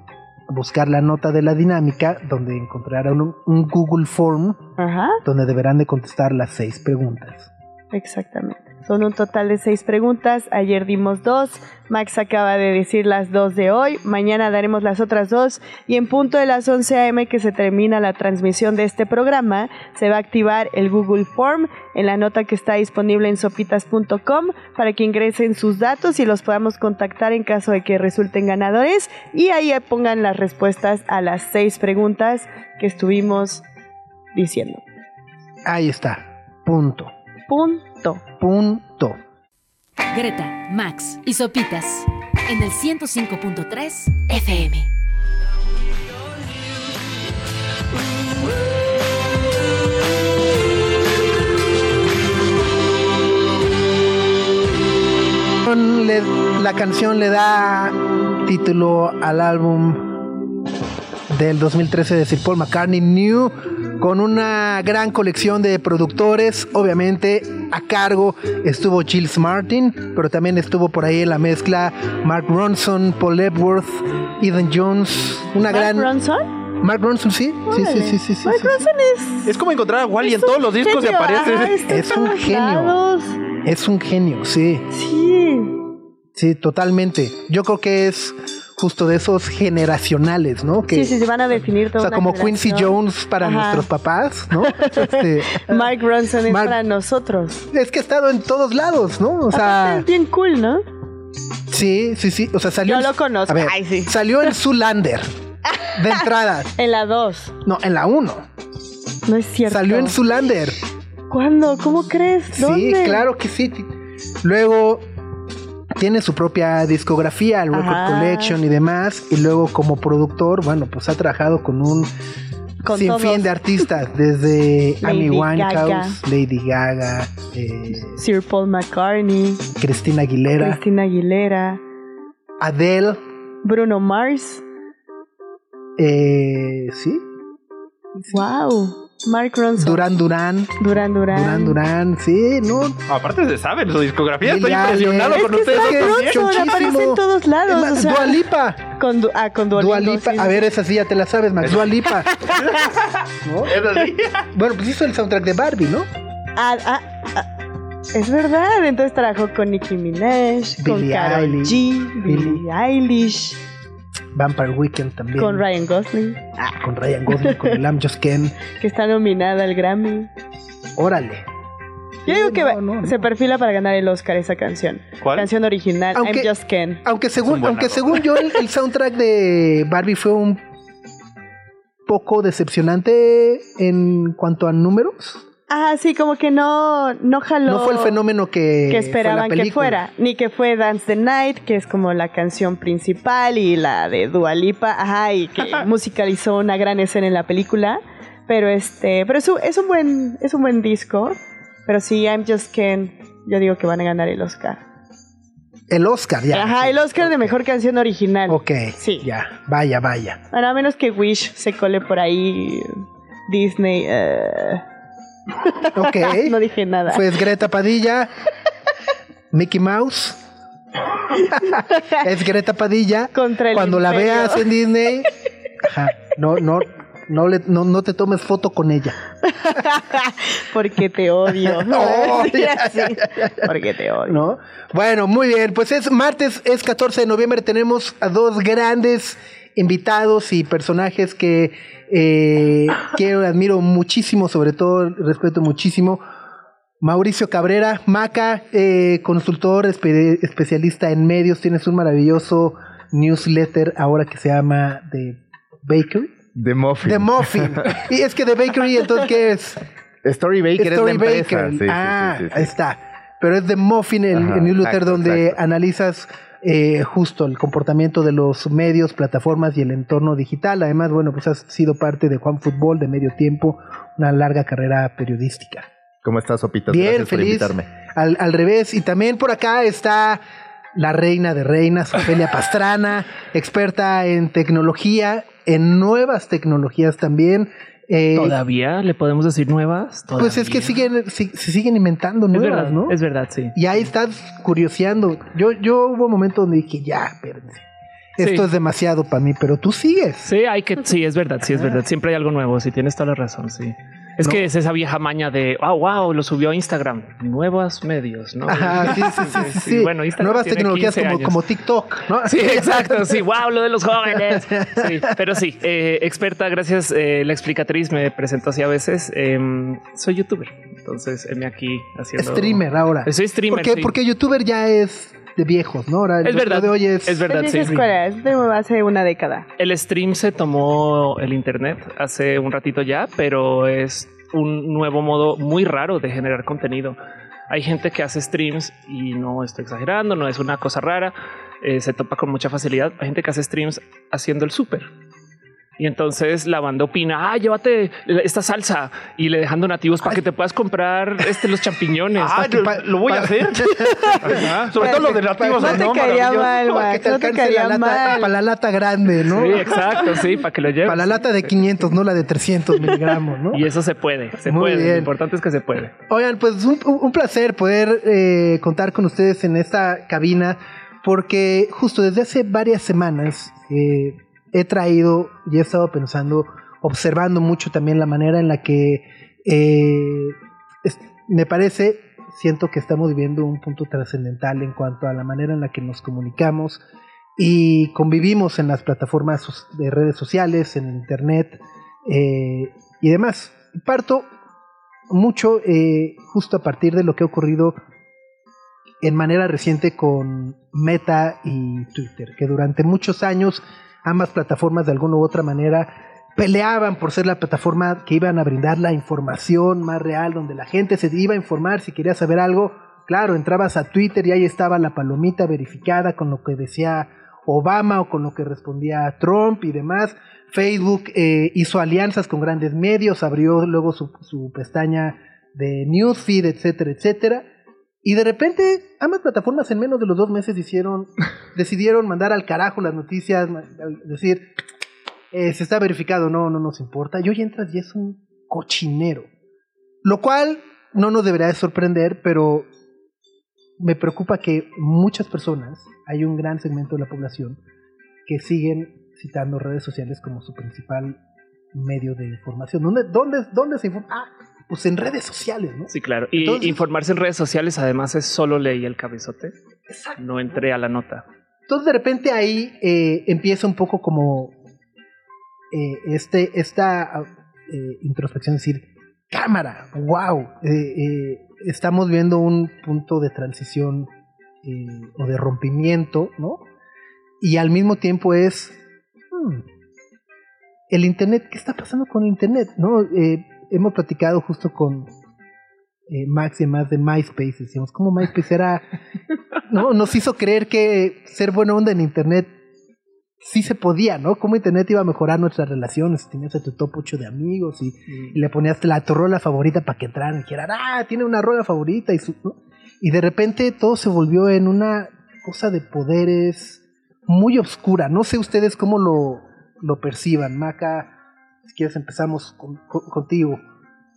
buscar la nota de la dinámica, donde encontrarán un, un Google Form, Ajá. donde deberán de contestar las seis preguntas. Exactamente. Son un total de seis preguntas. Ayer dimos dos. Max acaba de decir las dos de hoy. Mañana daremos las otras dos. Y en punto de las 11 a.m. que se termina la transmisión de este programa, se va a activar el Google Form en la nota que está disponible en sopitas.com para que ingresen sus datos y los podamos contactar en caso de que resulten ganadores. Y ahí pongan las respuestas a las seis preguntas que estuvimos diciendo. Ahí está, punto, Punto. punto. Greta, Max y Sopitas en el 105.3 FM. Le- la canción le da título al álbum del 2013 de Sir Paul McCartney, New, con una gran colección de productores. Obviamente, a cargo estuvo Gilles Martin, pero también estuvo por ahí en la mezcla Mark Ronson, Paul Epworth, Ethan Jones. Una Mark gran. Ronson. Mark Ronson, sí. Sí, sí, sí, sí, sí, Mark sí. Ronson es. Es como encontrar a Wally en todos los discos y genio, aparece. ajá, está en Es un genio. lados. Es un genio, sí. Sí. Sí, totalmente. Yo creo que es justo de esos generacionales, ¿no? Que, Sí, sí, se van a definir o todo. sea, como Quincy Jones para Ajá. nuestros papás, ¿no? Este, Mark Ronson es Mark- para nosotros. es que ha estado en todos lados, ¿no? O sea, es bien cool, ¿no? sí, sí, sí. O sea, salió. Yo lo conozco. Ver, Ay, sí. Salió en Zulander. De entrada. En la 2. No, en la 1. No es cierto. Salió en Zulander. ¿Cuándo? ¿Cómo crees? ¿Dónde? Sí, claro que sí. Luego tiene su propia discografía, el Record Ajá. Collection y demás. Y luego como productor, bueno, pues ha trabajado con un Con todos. de artistas, desde Amy Winehouse. Lady Gaga, eh, Sir Paul McCartney, Cristina Aguilera, Christina Aguilera, Adele, Bruno Mars. eh, sí, Wow. Mark Ronson. Duran Duran, Duran Duran. Duran Duran, sí, no, Aparte se sabe su discografía. Estoy impresionado con que ustedes. Es Ronson aparece en todos lados. Es más, o sea, Dua Lipa. Con, du- ah, con Duolingo, Dua Lipa, sí, a sí. ver, esa sí ya te la sabes, Max. Dua Lipa. ¿No? Es así. Bueno, pues hizo el soundtrack de Barbie, ¿no? Ah, ah, ah, es verdad, entonces trabajó con Nicki Minaj, con Billie Karol Eilish. G, Billie Eilish, Vampire Weekend también. con Ryan Gosling, Con Ryan Gosling, con el I'm Just Ken. que está nominada al Grammy. Órale. Yo digo que no, va- no, no. se perfila para ganar el Oscar esa canción. ¿Cuál? Canción original, Aunque- I'm Just Ken. Aunque según, aunque según yo, el, el soundtrack de Barbie fue un poco decepcionante en cuanto a números. Ah, sí, como que no, no jaló. No fue el fenómeno que, que fue esperaban la que fuera, ni que fue Dance the Night, que es como la canción principal y la de Dua Lipa, ajá, y que musicalizó una gran escena en la película, pero este, pero es un, es un buen es un buen disco, pero sí I'm Just Ken, yo digo que van a ganar el Oscar. El Oscar, ya. ajá, sí. el Oscar de mejor canción original. Ok, Sí. ya. Vaya, vaya. Bueno, a menos que Wish se cole por ahí Disney eh, Ok. no dije nada. Pues Greta Padilla, Mickey Mouse. es Greta Padilla. Contra el Cuando la veas en Disney, ajá, no, no, no, le, no, no te tomes foto con ella. Porque te odio. Sí, ya, así. Porque te odio. ¿no? Bueno, muy bien, pues es martes, es 14 de noviembre, tenemos a dos grandes invitados y personajes que eh, quiero, admiro muchísimo, sobre todo respeto muchísimo. Mauricio Cabrera, Maca, eh, consultor espe- especialista en medios, tienes un maravilloso newsletter ahora que se llama The Bakery. The Muffin. The Muffin. y es que The Bakery, entonces, ¿qué es? Story Baker Story es la empresa. Baker. Sí, ah, sí, sí, sí. ahí está. Pero es The Muffin, el, Ajá, el newsletter exacto, donde exacto. analizas eh, justo el comportamiento de los medios, plataformas y el entorno digital. Además, bueno, pues has sido parte de Juan Fútbol de medio tiempo, una larga carrera periodística. ¿Cómo estás, Sopitas? Bien, Gracias por feliz. invitarme. Al, al revés. Y también por acá está la reina de reinas, Ofelia Pastrana, experta en tecnología, en nuevas tecnologías también. Eh, ¿Todavía le podemos decir nuevas? pues es que siguen, si- se siguen inventando Es nuevas, verdad, ¿no? es verdad, sí. Y ahí estás curioseando. Yo, yo hubo un momento donde dije, ya, espérense. Esto Sí. es demasiado para mí, pero tú sigues. Sí, hay que, sí, es verdad, sí, es verdad. Siempre hay algo nuevo, sí, tienes toda la razón, sí. Es No. que es esa vieja maña de, wow, wow, lo subió a Instagram. Nuevos medios, ¿no? Sí, sí, sí. Bueno, Instagram Nuevas tiene tecnologías 15 como, años. como TikTok, ¿no? Sí, exacto, sí, wow, lo de los jóvenes. Sí, pero sí, eh, experta, gracias. eh, la explicatriz me presentó así a veces. em, soy youtuber, entonces heme aquí haciendo. Streamer ahora. Soy streamer. Porque, porque youtuber ya es de viejos, ¿no? Ahora el Es lo verdad, de hoy es, es verdad, Es sí. escuela, es de hace una década. El stream se tomó el internet hace un ratito ya, pero es un nuevo modo muy raro de generar contenido. Hay gente que hace streams y no estoy exagerando, no es una cosa rara, eh, se topa con mucha facilidad. Hay gente que hace streams haciendo el súper. Y entonces la banda opina, ah, llévate esta salsa y le dejan donativos para que te puedas comprar este, los champiñones. Ah, yo lo voy a hacer. Ajá. Sobre todo los de nativos. No te ¿no? caería mal, para que te no te alcance la caería lata, mal. para la lata grande, ¿no? Sí, exacto, sí, para que lo lleves. Para la lata de 500, no la de 300 miligramos, ¿no? Y eso se puede, se Muy puede. bien. Lo importante es que se puede. Oigan, pues un, un placer poder eh, contar con ustedes en esta cabina, porque justo desde hace varias semanas eh, he traído y he estado pensando, observando mucho también la manera en la que eh, me parece, siento que estamos viviendo un punto trascendental en cuanto a la manera en la que nos comunicamos y convivimos en las plataformas de redes sociales, en internet eh, y demás. Parto mucho eh, justo a partir de lo que ha ocurrido en manera reciente con Meta y Twitter, que durante muchos años ambas plataformas de alguna u otra manera peleaban por ser la plataforma que iban a brindar la información más real, donde la gente se iba a informar si quería saber algo. Claro, entrabas a Twitter y ahí estaba la palomita verificada con lo que decía Obama o con lo que respondía Trump y demás. Facebook eh, hizo alianzas con grandes medios, abrió luego su, su pestaña de newsfeed, etcétera, etcétera. Y de repente, ambas plataformas en menos de los dos meses hicieron, decidieron mandar al carajo las noticias, decir, eh, se está verificado, no, no nos importa. Y hoy entras y es un cochinero. Lo cual no nos debería de sorprender, pero me preocupa que muchas personas, hay un gran segmento de la población, que siguen citando redes sociales como su principal medio de información. ¿Dónde, dónde, dónde se informa? Ah, pues en redes sociales, ¿no? Sí, claro. Y Entonces- informarse en redes sociales además es solo leí el cabezote. No entré a la nota. Entonces de repente ahí eh, empieza un poco como eh, este, esta eh, introspección, es decir, cámara, wow, estamos viendo un punto de transición eh, o de rompimiento, ¿no? Y al mismo tiempo es hmm, el Internet, ¿qué está pasando con el Internet? ¿No? Eh, hemos platicado justo con eh, Max y más de MySpace, decíamos, cómo MySpace era ¿no? Nos hizo creer que ser buena onda en internet sí se podía, ¿no? Cómo internet iba a mejorar nuestras relaciones. Tenías a tu top 8 de amigos y, y le ponías la, tu rola favorita para que entraran y dijeran, ah, tiene una rola favorita. Y, su- ¿no? y de repente todo se volvió en una cosa de poderes muy oscura. No sé ustedes cómo lo, lo perciban. Maca, si quieres empezamos con- con- contigo.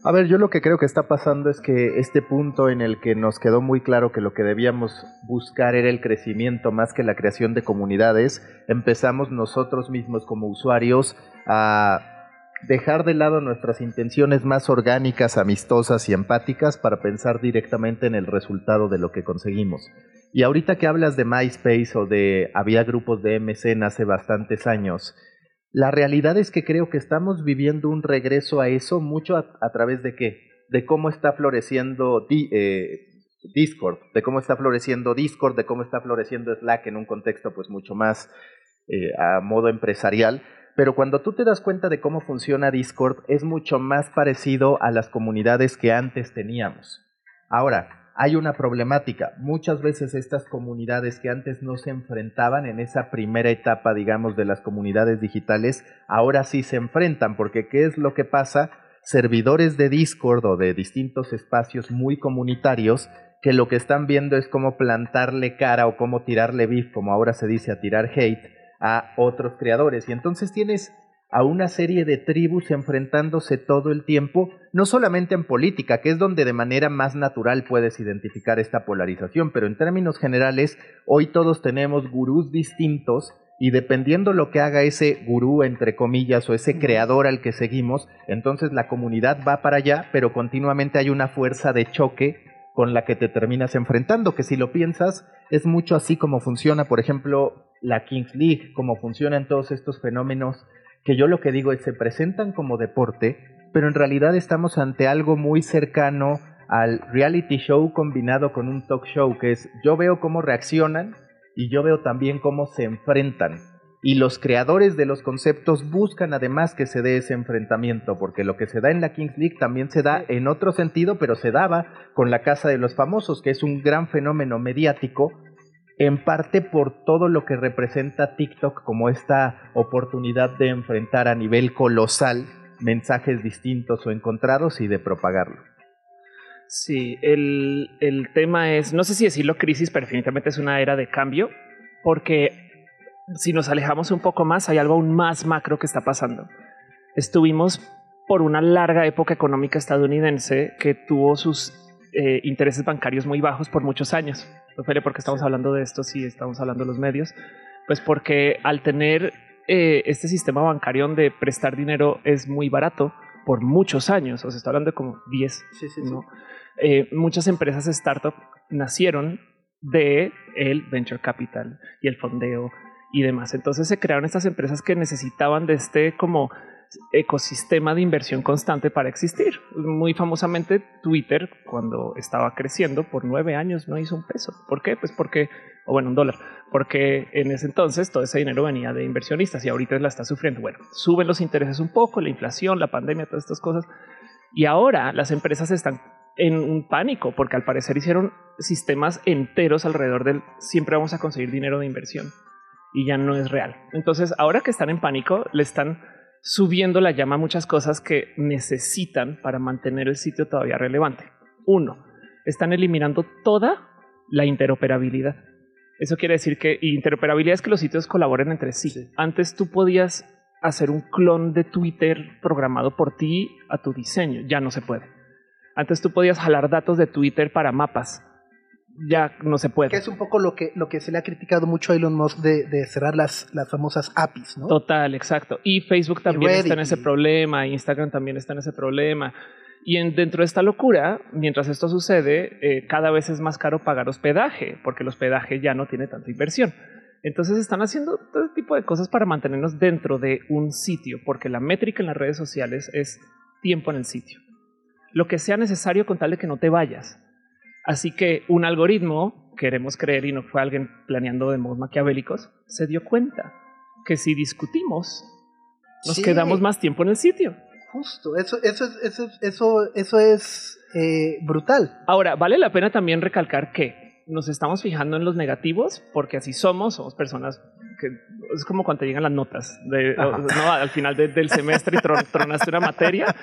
A ver, yo lo que creo que está pasando es que este punto en el que nos quedó muy claro que lo que debíamos buscar era el crecimiento más que la creación de comunidades, empezamos nosotros mismos como usuarios a dejar de lado nuestras intenciones más orgánicas, amistosas y empáticas para pensar directamente en el resultado de lo que conseguimos. Y ahorita que hablas de MySpace o de había grupos de MSN hace bastantes años, la realidad es que creo que estamos viviendo un regreso a eso mucho a, través de qué? De cómo está floreciendo eh, Discord, de cómo está floreciendo Discord, de cómo está floreciendo Slack en un contexto pues mucho más eh, a modo empresarial. Pero cuando tú te das cuenta de cómo funciona Discord, es mucho más parecido a las comunidades que antes teníamos. Ahora, hay una problemática. Muchas veces estas comunidades que antes no se enfrentaban en esa primera etapa, digamos, de las comunidades digitales, ahora sí se enfrentan, porque ¿qué es lo que pasa? Servidores de Discord o de distintos espacios muy comunitarios que lo que están viendo es cómo plantarle cara o cómo tirarle beef, como ahora se dice, a tirar hate a otros creadores. Y entonces tienes a una serie de tribus enfrentándose todo el tiempo, no solamente en política, que es donde de manera más natural puedes identificar esta polarización, pero en términos generales, hoy todos tenemos gurús distintos y dependiendo lo que haga ese gurú, entre comillas, o ese creador al que seguimos, entonces la comunidad va para allá, pero continuamente hay una fuerza de choque con la que te terminas enfrentando, que si lo piensas, es mucho así como funciona, por ejemplo, la Kings League, como funcionan todos estos fenómenos que yo lo que digo es se presentan como deporte, pero en realidad estamos ante algo muy cercano al reality show combinado con un talk show, que es yo veo cómo reaccionan y yo veo también cómo se enfrentan. Y los creadores de los conceptos buscan además que se dé ese enfrentamiento, porque lo que se da en la Kings League también se da en otro sentido, pero se daba con la Casa de los Famosos, que es un gran fenómeno mediático en parte por todo lo que representa TikTok como esta oportunidad de enfrentar a nivel colosal mensajes distintos o encontrados y de propagarlo. Sí, el, el tema es, no sé si decirlo crisis, pero definitivamente es una era de cambio, porque si nos alejamos un poco más, hay algo aún más macro que está pasando. Estuvimos por una larga época económica estadounidense que tuvo sus eh, intereses bancarios muy bajos por muchos años. Ophelia, ¿por qué estamos hablando de esto si estamos hablando de los medios? Pues porque al tener eh, este sistema bancario donde prestar dinero es muy barato por muchos años, o sea, está hablando de como 10, ¿no? Eh, muchas empresas startup nacieron de el venture capital y el fondeo y demás. Entonces se crearon estas empresas que necesitaban de este como ecosistema de inversión constante para existir. Muy famosamente Twitter, cuando estaba creciendo por nueve años, no hizo un peso. ¿Por qué? Pues porque, o bueno, un dólar, porque en ese entonces todo ese dinero venía de inversionistas y ahorita la está sufriendo. Bueno, suben los intereses un poco, la inflación, la pandemia, todas estas cosas. Y ahora las empresas están en un pánico porque al parecer hicieron sistemas enteros alrededor del siempre vamos a conseguir dinero de inversión y ya no es real. Entonces, ahora que están en pánico, le están subiendo la llama a muchas cosas que necesitan para mantener el sitio todavía relevante. Uno, están eliminando toda la interoperabilidad. Eso quiere decir que interoperabilidad es que los sitios colaboren entre sí. Antes tú podías hacer un clon de Twitter programado por ti a tu diseño. Ya no se puede. Antes tú podías jalar datos de Twitter para mapas ya no se puede. Que es un poco lo que, lo que se le ha criticado mucho a Elon Musk de, de cerrar las, las famosas APIs, ¿no? Total, exacto. Y Facebook también está en ese problema, Instagram también está en ese problema. Y en, dentro de esta locura, mientras esto sucede, eh, cada vez es más caro pagar hospedaje, porque el hospedaje ya no tiene tanta inversión. Entonces están haciendo todo este tipo de cosas para mantenernos dentro de un sitio, porque la métrica en las redes sociales es tiempo en el sitio. Lo que sea necesario con tal de que no te vayas. Así que un algoritmo, queremos creer, y no fue alguien planeando de modos maquiavélicos, se dio cuenta que si discutimos, nos quedamos más tiempo en el sitio. Justo, eso, eso, eso, eso, eso es eh, brutal. Ahora, vale la pena también recalcar que nos estamos fijando en los negativos porque así somos, somos personas que es como cuando llegan las notas de, no, al final del semestre y tronaste una materia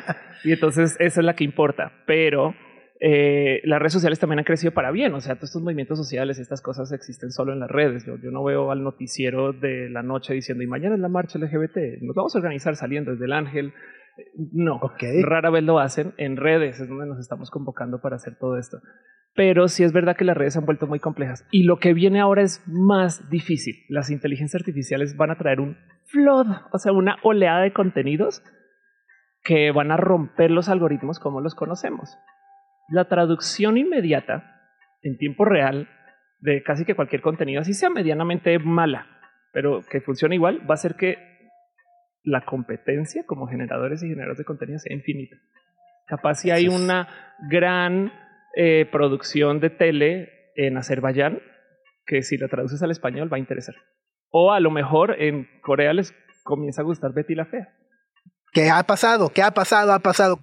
y entonces esa es la que importa, pero eh, las redes sociales también han crecido para bien. O sea, todos estos movimientos sociales, estas cosas existen solo en las redes. Yo, no veo al noticiero de la noche diciendo y mañana es la marcha LGBT. Nos vamos a organizar saliendo desde el Ángel. No, rara vez lo hacen en redes, es donde nos estamos convocando para hacer todo esto. Pero sí es verdad que las redes se han vuelto muy complejas y lo que viene ahora es más difícil. Las inteligencias artificiales van a traer un flood, o sea, una oleada de contenidos que van a romper los algoritmos como los conocemos la traducción inmediata en tiempo real de casi que cualquier contenido, así sea medianamente mala, pero que funcione igual, va a ser que la competencia como generadores y generadores de contenido sea infinita. Capaz si hay una gran eh, producción de tele en Azerbaiyán que si la traduces al español va a interesar. O a lo mejor en Corea les comienza a gustar Betty la Fea. ¿Qué ha pasado? ¿Qué ha pasado? Ha pasado.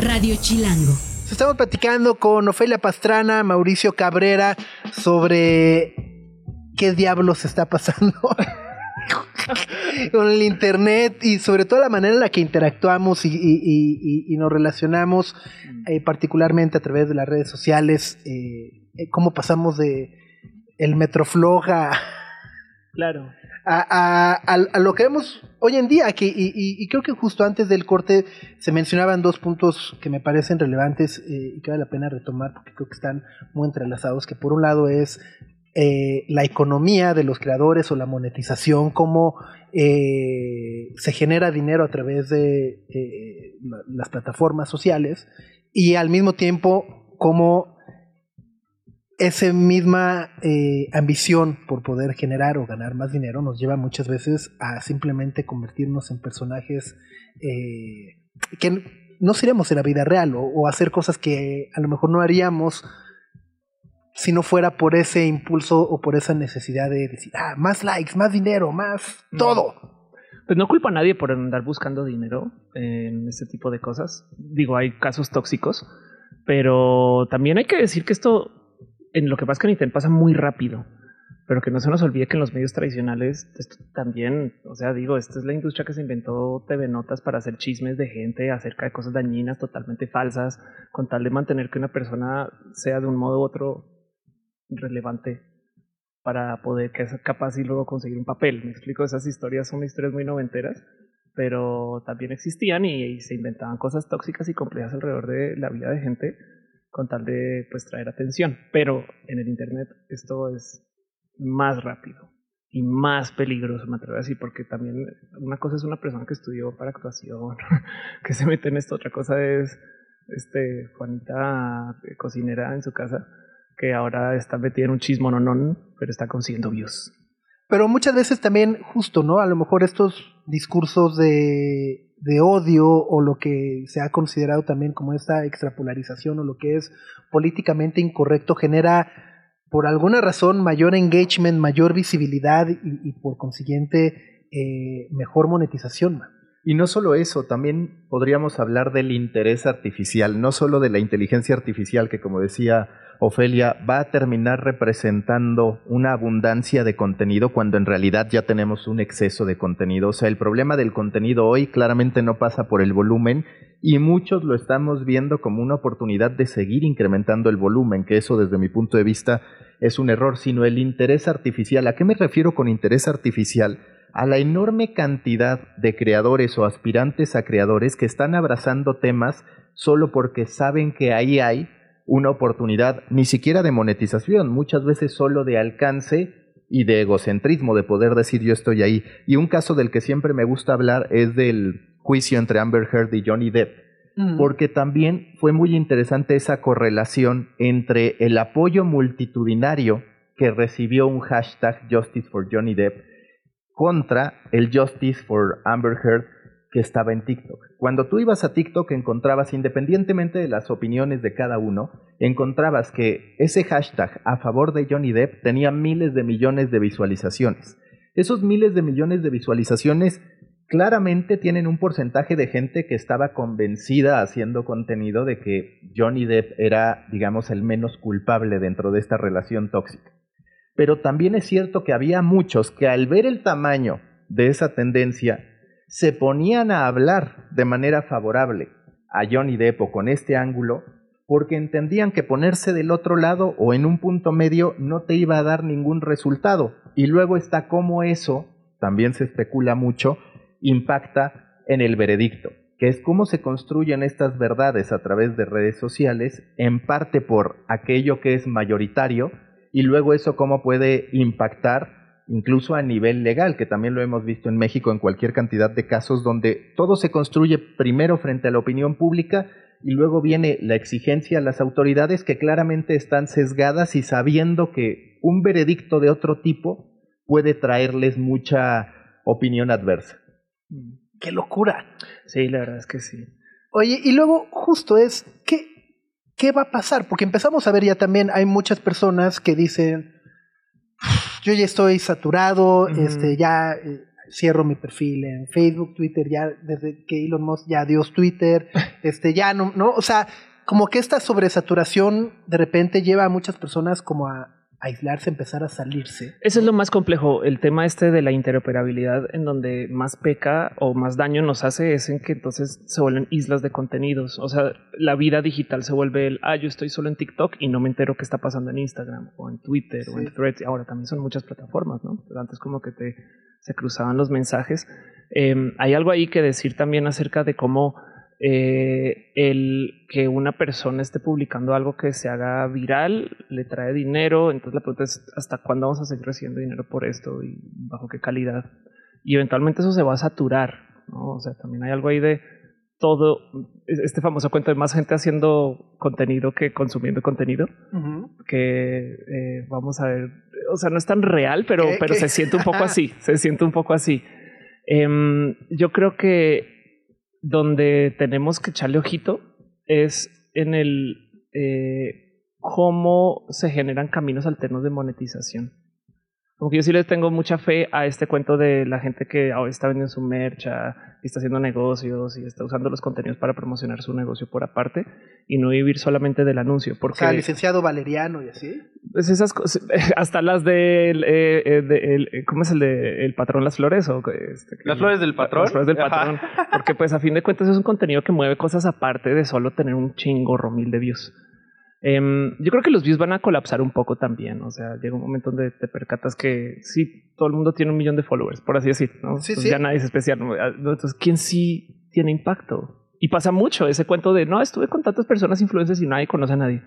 Radio Chilango Estamos platicando con Ofelia Pastrana, Mauricio Cabrera, sobre qué diablos está pasando con el Internet y sobre todo la manera en la que interactuamos y, y- y- y nos relacionamos, eh, particularmente a través de las redes sociales, eh, eh, cómo pasamos de el Metroflog a, Claro. A, a- a- lo que vemos hoy en día. Que, y, y- creo que justo antes del corte se mencionaban dos puntos que me parecen relevantes eh, y que vale la pena retomar porque creo que están muy entrelazados. Que por un lado es eh, la economía de los creadores o la monetización, cómo eh, se genera dinero a través de eh, la- las plataformas sociales y al mismo tiempo cómo esa misma eh, ambición por poder generar o ganar más dinero nos lleva muchas veces a simplemente convertirnos en personajes eh, que no seríamos en la vida real o, o hacer cosas que a lo mejor no haríamos si no fuera por ese impulso o por esa necesidad de decir, ah, más likes, más dinero, más todo. Pues no culpa a nadie por andar buscando dinero en este tipo de cosas. Digo, hay casos tóxicos, pero también hay que decir que esto, en lo que pasa es que en Internet pasa muy rápido, pero que no se nos olvide que en los medios tradicionales también, o sea, digo, esta es la industria que se inventó TV Notas para hacer chismes de gente acerca de cosas dañinas, totalmente falsas, con tal de mantener que una persona sea de un modo u otro relevante para poder que sea capaz y luego conseguir un papel. Me explico, esas historias son historias muy noventeras, pero también existían y se inventaban cosas tóxicas y complejas alrededor de la vida de gente con tal de pues traer atención. Pero en el internet esto es más rápido y más peligroso, me atrevo a decir, porque también una cosa es una persona que estudió para actuación, que se mete en esto, otra cosa es este Juanita eh, cocinera en su casa que ahora está metida en un chismo no pero está consiguiendo views. Pero muchas veces también, justo, ¿no? A lo mejor estos discursos de, de odio o lo que se ha considerado también como esta extrapolarización o lo que es políticamente incorrecto genera por alguna razón mayor engagement, mayor visibilidad y, por consiguiente eh, mejor monetización. Y no solo eso, también podríamos hablar del interés artificial, no solo de la inteligencia artificial que, como decía Ofelia, va a terminar representando una abundancia de contenido cuando en realidad ya tenemos un exceso de contenido. O sea, el problema del contenido hoy claramente no pasa por el volumen y muchos lo estamos viendo como una oportunidad de seguir incrementando el volumen, que eso desde mi punto de vista es un error, sino el interés artificial. ¿A qué me refiero con interés artificial? a la enorme cantidad de creadores o aspirantes a creadores que están abrazando temas solo porque saben que ahí hay una oportunidad ni siquiera de monetización, muchas veces solo de alcance y de egocentrismo, de poder decir yo estoy ahí. Y un caso del que siempre me gusta hablar es del juicio entre Amber Heard y Johnny Depp, porque también fue muy interesante esa correlación entre el apoyo multitudinario que recibió un hashtag Justice for Johnny Depp contra el Justice for Amber Heard que estaba en TikTok. Cuando tú ibas a TikTok encontrabas, independientemente de las opiniones de cada uno, encontrabas que ese hashtag a favor de Johnny Depp tenía miles de millones de visualizaciones. Esos miles de millones de visualizaciones claramente tienen un porcentaje de gente que estaba convencida haciendo contenido de que Johnny Depp era, digamos, el menos culpable dentro de esta relación tóxica. Pero también es cierto que había muchos que al ver el tamaño de esa tendencia se ponían a hablar de manera favorable a Johnny Depp con este ángulo porque entendían que ponerse del otro lado o en un punto medio no te iba a dar ningún resultado. Y luego está cómo eso, también se especula mucho, impacta en el veredicto, que es cómo se construyen estas verdades a través de redes sociales, en parte por aquello que es mayoritario, y luego eso cómo puede impactar incluso a nivel legal, que también lo hemos visto en México en cualquier cantidad de casos donde todo se construye primero frente a la opinión pública y luego viene la exigencia a las autoridades que claramente están sesgadas y sabiendo que un veredicto de otro tipo puede traerles mucha opinión adversa. ¡Qué locura! Sí, la verdad es que sí. Oye, y luego justo es, ¿qué, ¿qué va a pasar? Porque empezamos a ver ya también, hay muchas personas que dicen, yo ya estoy saturado, este, ya eh, cierro mi perfil en Facebook, Twitter, ya desde que Elon Musk ya adiós Twitter, este, ya no, no, o sea, como que esta sobresaturación de repente lleva a muchas personas como a aislarse, empezar a salirse. Eso es lo más complejo, el tema este de la interoperabilidad en donde más peca o más daño nos hace es en que entonces se vuelven islas de contenidos. O sea, la vida digital se vuelve el, ah, yo estoy solo en TikTok y no me entero qué está pasando en Instagram o en Twitter o en Threads. Ahora también son muchas plataformas, ¿no? Pero antes como que te, se cruzaban los mensajes. Eh, hay algo ahí que decir también acerca de cómo eh, el que una persona esté publicando algo que se haga viral le trae dinero. Entonces la pregunta es hasta cuándo vamos a seguir recibiendo dinero por esto y bajo qué calidad. Y eventualmente eso se va a saturar. ¿no? O sea, también hay algo ahí de todo este famoso cuento de más gente haciendo contenido que consumiendo contenido que eh, vamos a ver o sea no es tan real pero ¿Qué? pero ¿Qué? se siente un poco así se siente un poco así Em, yo creo que donde tenemos que echarle ojito es en el eh, cómo se generan caminos alternos de monetización. Como que yo sí le tengo mucha fe a este cuento de la gente que ahora está vendiendo su merch, a- y está haciendo negocios y está usando los contenidos para promocionar su negocio por aparte y no vivir solamente del anuncio. O sea, licenciado Valeriano y así. pues esas cosas, hasta las del, eh, eh, de- el- eh, ¿cómo es el de el patrón Las Flores? O, este, que- ¿Las flores del patrón? Las flores del Ajá. patrón. Porque pues a fin de cuentas es un contenido que mueve cosas aparte de solo tener un chingo mil de views. Em, yo creo que los views van a colapsar un poco también. O sea, llega un momento donde te percatas que sí, todo el mundo tiene un millón de followers, por así decir. ¿no? Sí, Entonces sí. Ya nadie es especial. ¿no? Ah, Entonces, ¿quién sí tiene impacto? Y pasa mucho ese cuento de no, estuve con tantas personas influencers y nadie conoce a nadie.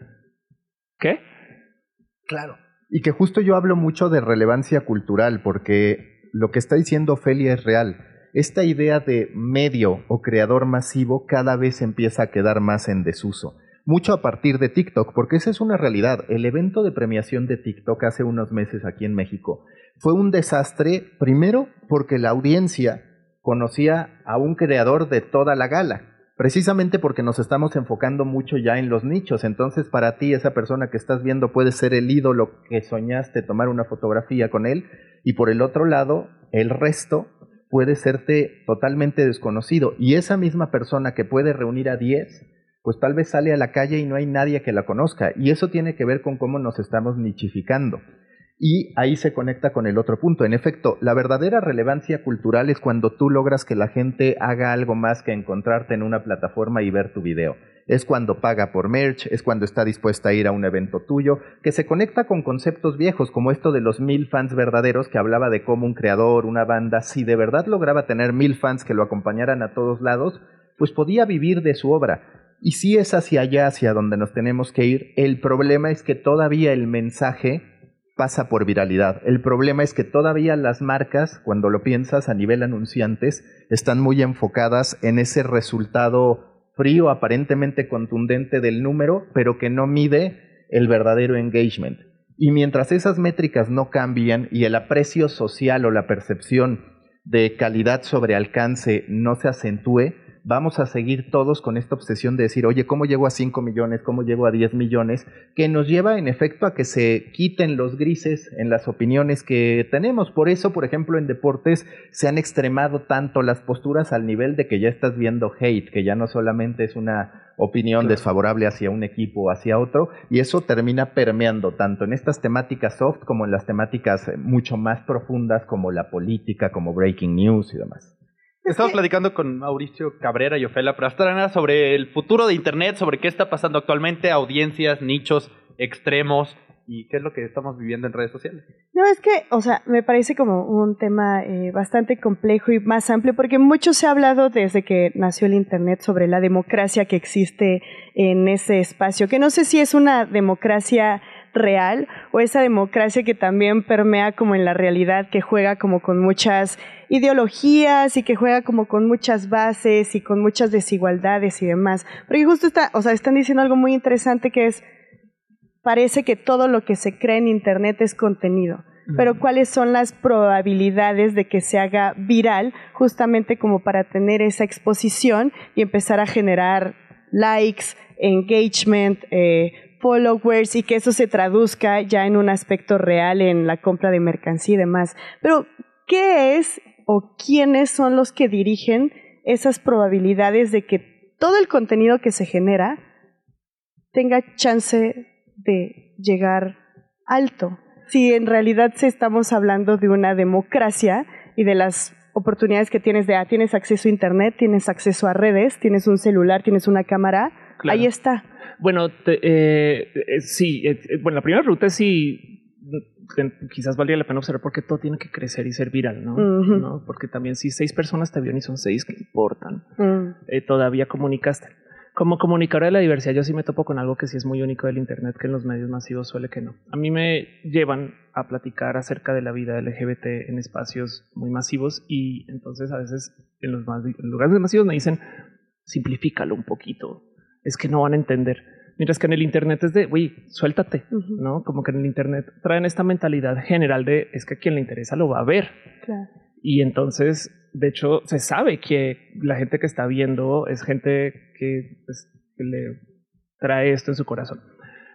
¿Qué? Claro. Y que justo yo hablo mucho de relevancia cultural, porque lo que está diciendo Ofelia es real. Esta idea de medio o creador masivo cada vez empieza a quedar más en desuso. Mucho a partir de TikTok, porque esa es una realidad. El evento de premiación de TikTok hace unos meses aquí en México fue un desastre, primero porque la audiencia conocía a un creador de toda la gala, precisamente porque nos estamos enfocando mucho ya en los nichos. Entonces, para ti, esa persona que estás viendo puede ser el ídolo que soñaste tomar una fotografía con él, y por el otro lado, el resto puede serte totalmente desconocido. Y esa misma persona que puede reunir a 10, pues tal vez sale a la calle y no hay nadie que la conozca. Y eso tiene que ver con cómo nos estamos nichificando. Y ahí se conecta con el otro punto. En efecto, la verdadera relevancia cultural es cuando tú logras que la gente haga algo más que encontrarte en una plataforma y ver tu video. Es cuando paga por merch, es cuando está dispuesta a ir a un evento tuyo, que se conecta con conceptos viejos como esto de los mil fans verdaderos que hablaba de cómo un creador, una banda, si de verdad lograba tener mil fans que lo acompañaran a todos lados, pues podía vivir de su obra. Y si es hacia allá, hacia donde nos tenemos que ir, el problema es que todavía el mensaje pasa por viralidad. El problema es que todavía las marcas, cuando lo piensas a nivel anunciantes, están muy enfocadas en ese resultado frío, aparentemente contundente del número, pero que no mide el verdadero engagement. Y mientras esas métricas no cambian y el aprecio social o la percepción de calidad sobre alcance no se acentúe, vamos a seguir todos con esta obsesión de decir, oye, ¿cómo llego a 5 millones? ¿Cómo llego a 10 millones? Que nos lleva en efecto a que se quiten los grises en las opiniones que tenemos. Por eso, por ejemplo, en deportes se han extremado tanto las posturas al nivel de que ya estás viendo hate, que ya no solamente es una opinión desfavorable hacia un equipo o hacia otro, y eso termina permeando tanto en estas temáticas soft como en las temáticas mucho más profundas como la política, como breaking news y demás. Estamos platicando con Mauricio Cabrera y Ofela Prastrana sobre el futuro de Internet, sobre qué está pasando actualmente, audiencias, nichos, extremos y qué es lo que estamos viviendo en redes sociales. No, es que, o sea, me parece como un tema eh, bastante complejo y más amplio, porque mucho se ha hablado desde que nació el Internet sobre la democracia que existe en ese espacio, que no sé si es una democracia real o esa democracia que también permea como en la realidad, que juega como con muchas ideologías y que juega como con muchas bases y con muchas desigualdades y demás. Porque justo está, o sea, están diciendo algo muy interesante que es parece que todo lo que se crea en Internet es contenido. Pero ¿cuáles son las probabilidades de que se haga viral justamente como para tener esa exposición y empezar a generar likes, engagement, eh, followers y que eso se traduzca ya en un aspecto real en la compra de mercancía y demás? Pero ¿qué es o quiénes son los que dirigen esas probabilidades de que todo el contenido que se genera tenga chance de llegar alto. Si en realidad estamos hablando de una democracia y de las oportunidades que tienes de, ah, tienes acceso a internet, tienes acceso a redes, tienes un celular, tienes una cámara, Claro. ahí está. Bueno, te- eh, eh, sí, eh, eh, bueno, la primera pregunta es si quizás valdría la pena observar por qué todo tiene que crecer y ser viral, ¿no? ¿No? Porque también si seis personas te vieron y son seis que importan, eh, todavía comunicaste. Como comunicador de la diversidad, yo sí me topo con algo que sí es muy único del Internet, que en los medios masivos suele que no. A mí me llevan a platicar acerca de la vida LGBT en espacios muy masivos y entonces a veces en los más- en lugares masivos me dicen, simplifícalo un poquito, es que no van a entender. Mientras que en el Internet es de, güey, suéltate. ¿no? Como que en el Internet traen esta mentalidad general de, es que a quien le interesa lo va a ver. Claro. Y entonces, de hecho, se sabe que la gente que está viendo es gente que, pues, que le trae esto en su corazón.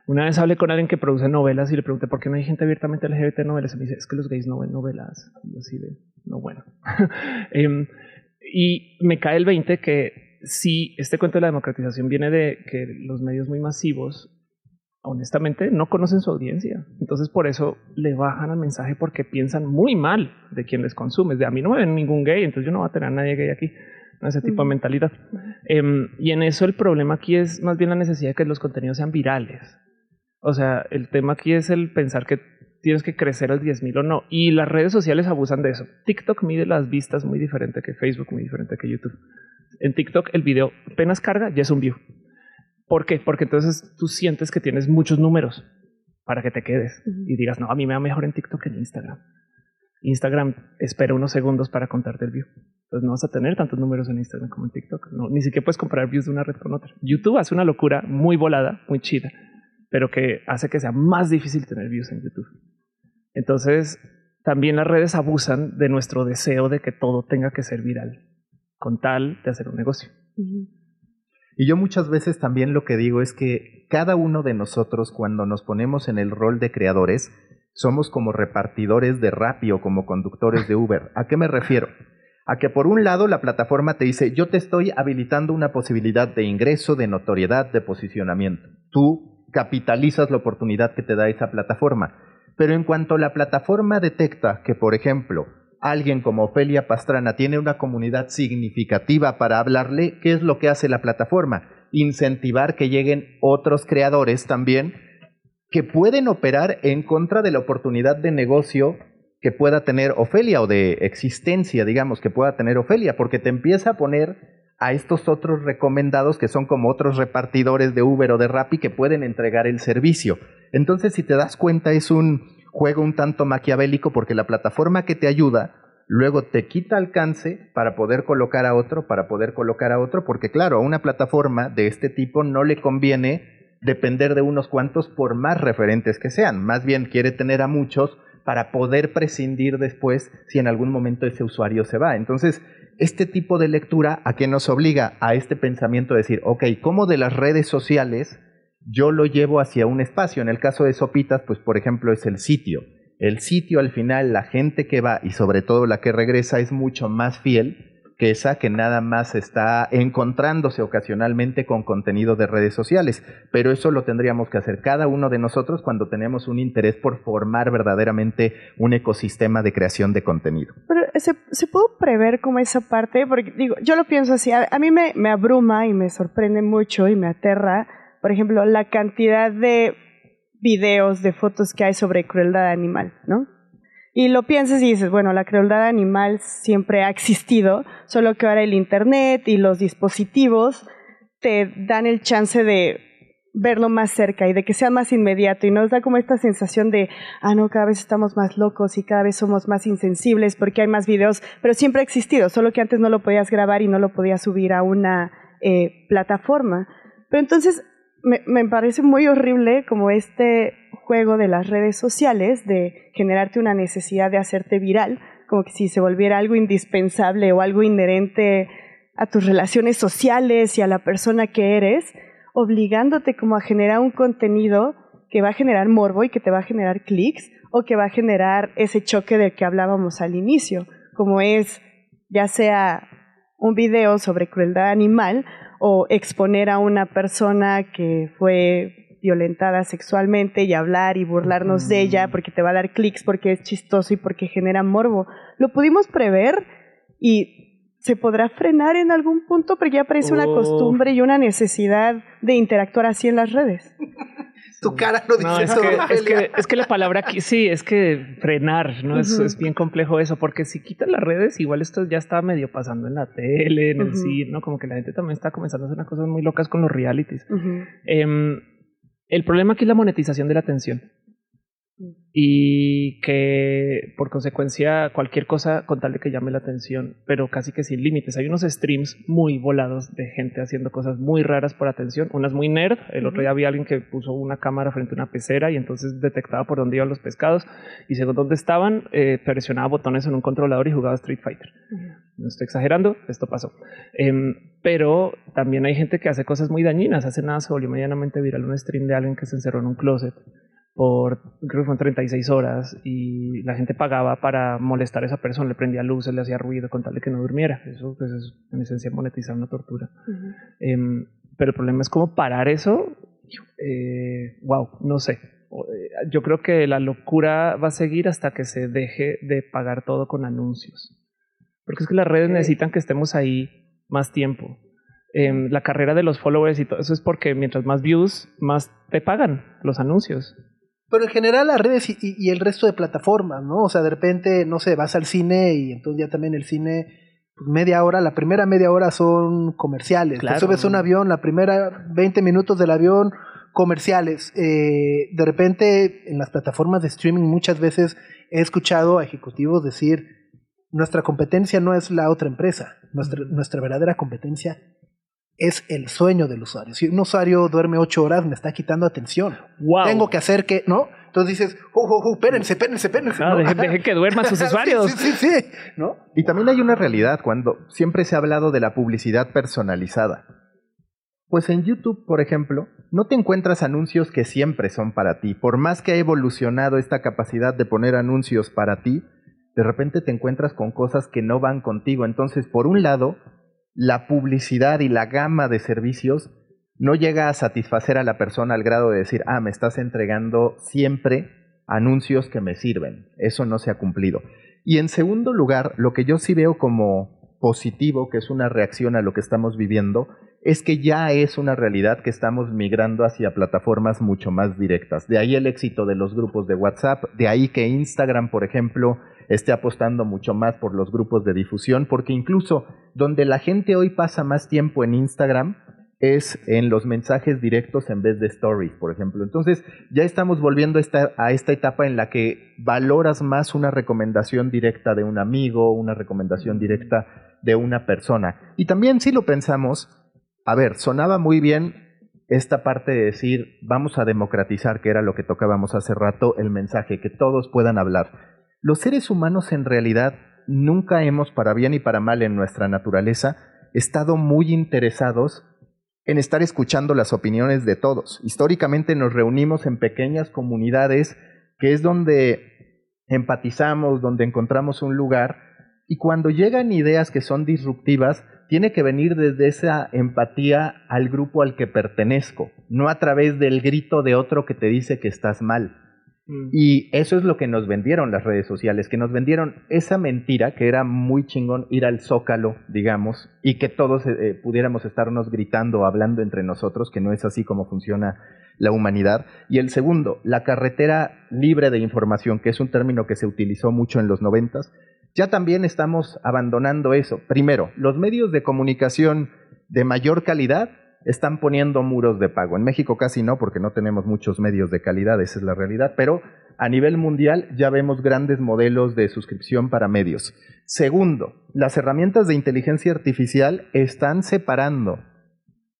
Una vez hablé con alguien que produce novelas y le pregunté por qué no hay gente abiertamente LGBT en novelas. Y me dice, es que los gays no ven novelas. Y así de, no, bueno. Em, y me cae el 20 que si este cuento de la democratización viene de que los medios muy masivos, honestamente, no conocen su audiencia. Entonces, por eso le bajan al mensaje porque piensan muy mal de quien les consume. De a mí no me ven ningún gay, entonces yo no voy a tener a nadie gay aquí. ¿no? Ese tipo de mentalidad. Em, y en eso el problema aquí es más bien la necesidad de que los contenidos sean virales. O sea, el tema aquí es el pensar que tienes que crecer al 10.000 o no. Y las redes sociales abusan de eso. TikTok mide las vistas muy diferente que Facebook, muy diferente que YouTube. En TikTok el video apenas carga, ya es un view. ¿Por qué? Porque entonces tú sientes que tienes muchos números para que te quedes y digas, no, a mí me va mejor en TikTok que en Instagram. Instagram espera unos segundos para contarte el view. Entonces no vas a tener tantos números en Instagram como en TikTok. No, ni siquiera puedes comparar views de una red con otra. YouTube hace una locura muy volada, muy chida, pero que hace que sea más difícil tener views en YouTube. Entonces, también las redes abusan de nuestro deseo de que todo tenga que ser viral, con tal de hacer un negocio. Y yo muchas veces también lo que digo es que cada uno de nosotros cuando nos ponemos en el rol de creadores, somos como repartidores de Rappi o como conductores de Uber. ¿A qué me refiero? A que por un lado la plataforma te dice, yo te estoy habilitando una posibilidad de ingreso, de notoriedad, de posicionamiento. Tú capitalizas la oportunidad que te da esa plataforma. Pero en cuanto la plataforma detecta que, por ejemplo, alguien como Ofelia Pastrana tiene una comunidad significativa para hablarle, ¿qué es lo que hace la plataforma? Incentivar que lleguen otros creadores también que pueden operar en contra de la oportunidad de negocio que pueda tener Ofelia o de existencia, digamos, que pueda tener Ofelia, porque te empieza a poner a estos otros recomendados que son como otros repartidores de Uber o de Rappi que pueden entregar el servicio. Entonces, si te das cuenta, es un juego un tanto maquiavélico porque la plataforma que te ayuda luego te quita alcance para poder colocar a otro, para poder colocar a otro, porque claro, a una plataforma de este tipo no le conviene depender de unos cuantos por más referentes que sean, más bien quiere tener a muchos para poder prescindir después si en algún momento ese usuario se va. Entonces, este tipo de lectura a qué nos obliga a este pensamiento de decir, ok, ¿cómo de las redes sociales yo lo llevo hacia un espacio? En el caso de Sopitas, pues por ejemplo es el sitio. El sitio al final, la gente que va y sobre todo la que regresa es mucho más fiel que esa que nada más está encontrándose ocasionalmente con contenido de redes sociales. Pero eso lo tendríamos que hacer cada uno de nosotros cuando tenemos un interés por formar verdaderamente un ecosistema de creación de contenido. Pero ¿se, puede prever como esa parte? Porque digo, yo lo pienso así, a, mí me abruma y me sorprende mucho y me aterra, por ejemplo, la cantidad de videos, de fotos que hay sobre crueldad animal, ¿no? Y lo piensas y dices, bueno, la crueldad animal siempre ha existido, solo que ahora el Internet y los dispositivos te dan el chance de verlo más cerca y de que sea más inmediato y nos da como esta sensación de, ah, no, cada vez estamos más locos y cada vez somos más insensibles porque hay más videos, pero siempre ha existido, solo que antes no lo podías grabar y no lo podías subir a una eh, plataforma. Pero entonces me, parece muy horrible como este juego de las redes sociales de generarte una necesidad de hacerte viral, como que si se volviera algo indispensable o algo inherente a tus relaciones sociales y a la persona que eres, obligándote como a generar un contenido que va a generar morbo y que te va a generar clics o que va a generar ese choque del que hablábamos al inicio, como es ya sea un video sobre crueldad animal o exponer a una persona que fue violentada sexualmente y hablar y burlarnos de ella porque te va a dar clics, porque es chistoso y porque genera morbo. Lo pudimos prever y se podrá frenar en algún punto porque ya parece una Oh. costumbre y una necesidad de interactuar así en las redes. Tu cara no dice No, es todo, que, es, que, es que la palabra aquí, sí, es que frenar, ¿no? Es, bien complejo eso, porque si quitas las redes, igual esto ya está medio pasando en la tele, en el cine, ¿no? Como que la gente también está comenzando a hacer unas cosas muy locas con los realities. Em, el problema aquí es la monetización de la atención. Y que por consecuencia cualquier cosa con tal de que llame la atención, pero casi que sin límites. Hay unos streams muy volados de gente haciendo cosas muy raras por atención. Unas muy nerd. El otro día había alguien que puso una cámara frente a una pecera y entonces detectaba por dónde iban los pescados y según dónde estaban, eh, presionaba botones en un controlador y jugaba Street Fighter. No estoy exagerando, esto pasó. Em, pero también hay gente que hace cosas muy dañinas. Hace nada se volvió medianamente viral un stream de alguien que se encerró en un closet por, creo que fueron 36 horas y la gente pagaba para molestar a esa persona, le prendía luces, le hacía ruido con tal de que no durmiera. Eso pues, es en esencia monetizar una tortura. Em, pero el problema es cómo parar eso. Eh, wow, no sé. Eh, Yo creo que la locura va a seguir hasta que se deje de pagar todo con anuncios. Porque es que las redes necesitan que estemos ahí más tiempo. Em, la carrera de los followers y todo eso es porque mientras más views, más te pagan los anuncios. Pero en general las redes y, y- y el resto de plataformas, ¿no? O sea, de repente, no sé, vas al cine y entonces ya también el cine, pues media hora, la primera media hora son comerciales. Claro. Te subes a un avión, la primera 20 minutos del avión, comerciales. Eh, de repente, en las plataformas de streaming muchas veces he escuchado a ejecutivos decir, nuestra competencia no es la otra empresa, nuestra, nuestra verdadera competencia es el sueño del usuario. Si un usuario duerme ocho horas, me está quitando atención. Wow. Tengo que hacer que, ¿no? Entonces dices, oh, oh, oh, espérense, espérense, espérense. Ah, ¿no? deje- que duerman sus Sí, usuarios. Sí, sí, sí, ¿no? Y también hay una realidad cuando siempre se ha hablado de la publicidad personalizada. Pues en YouTube, por ejemplo, no te encuentras anuncios que siempre son para ti. Por más que ha evolucionado esta capacidad de poner anuncios para ti, de repente te encuentras con cosas que no van contigo. Entonces, por un lado, la publicidad y la gama de servicios no llega a satisfacer a la persona al grado de decir, ah, me estás entregando siempre anuncios que me sirven. Eso no se ha cumplido. Y en segundo lugar, lo que yo sí veo como positivo, que es una reacción a lo que estamos viviendo, es que ya es una realidad que estamos migrando hacia plataformas mucho más directas. De ahí el éxito de los grupos de WhatsApp, de ahí que Instagram, por ejemplo, esté apostando mucho más por los grupos de difusión, porque incluso donde la gente hoy pasa más tiempo en Instagram es en los mensajes directos en vez de stories, por ejemplo. Entonces ya estamos volviendo a esta, a esta etapa en la que valoras más una recomendación directa de un amigo, una recomendación directa de una persona. Y también si lo pensamos, a ver, sonaba muy bien esta parte de decir, vamos a democratizar, que era lo que tocábamos hace rato, el mensaje, que todos puedan hablar. Los seres humanos en realidad nunca hemos, para bien y para mal en nuestra naturaleza, estado muy interesados en estar escuchando las opiniones de todos. Históricamente nos reunimos en pequeñas comunidades, que es donde empatizamos, donde encontramos un lugar, y cuando llegan ideas que son disruptivas, tiene que venir desde esa empatía al grupo al que pertenezco, no a través del grito de otro que te dice que estás mal. Mm. Y eso es lo que nos vendieron las redes sociales, que nos vendieron esa mentira que era muy chingón ir al zócalo, digamos, y que todos eh, pudiéramos estarnos gritando, hablando entre nosotros, que no es así como funciona la humanidad. Y el segundo, la carretera libre de información, que es un término que se utilizó mucho en los noventas, ya también estamos abandonando eso. Primero, los medios de comunicación de mayor calidad están poniendo muros de pago. En México casi no, porque no tenemos muchos medios de calidad, esa es la realidad, pero a nivel mundial ya vemos grandes modelos de suscripción para medios. Segundo, las herramientas de inteligencia artificial están separando,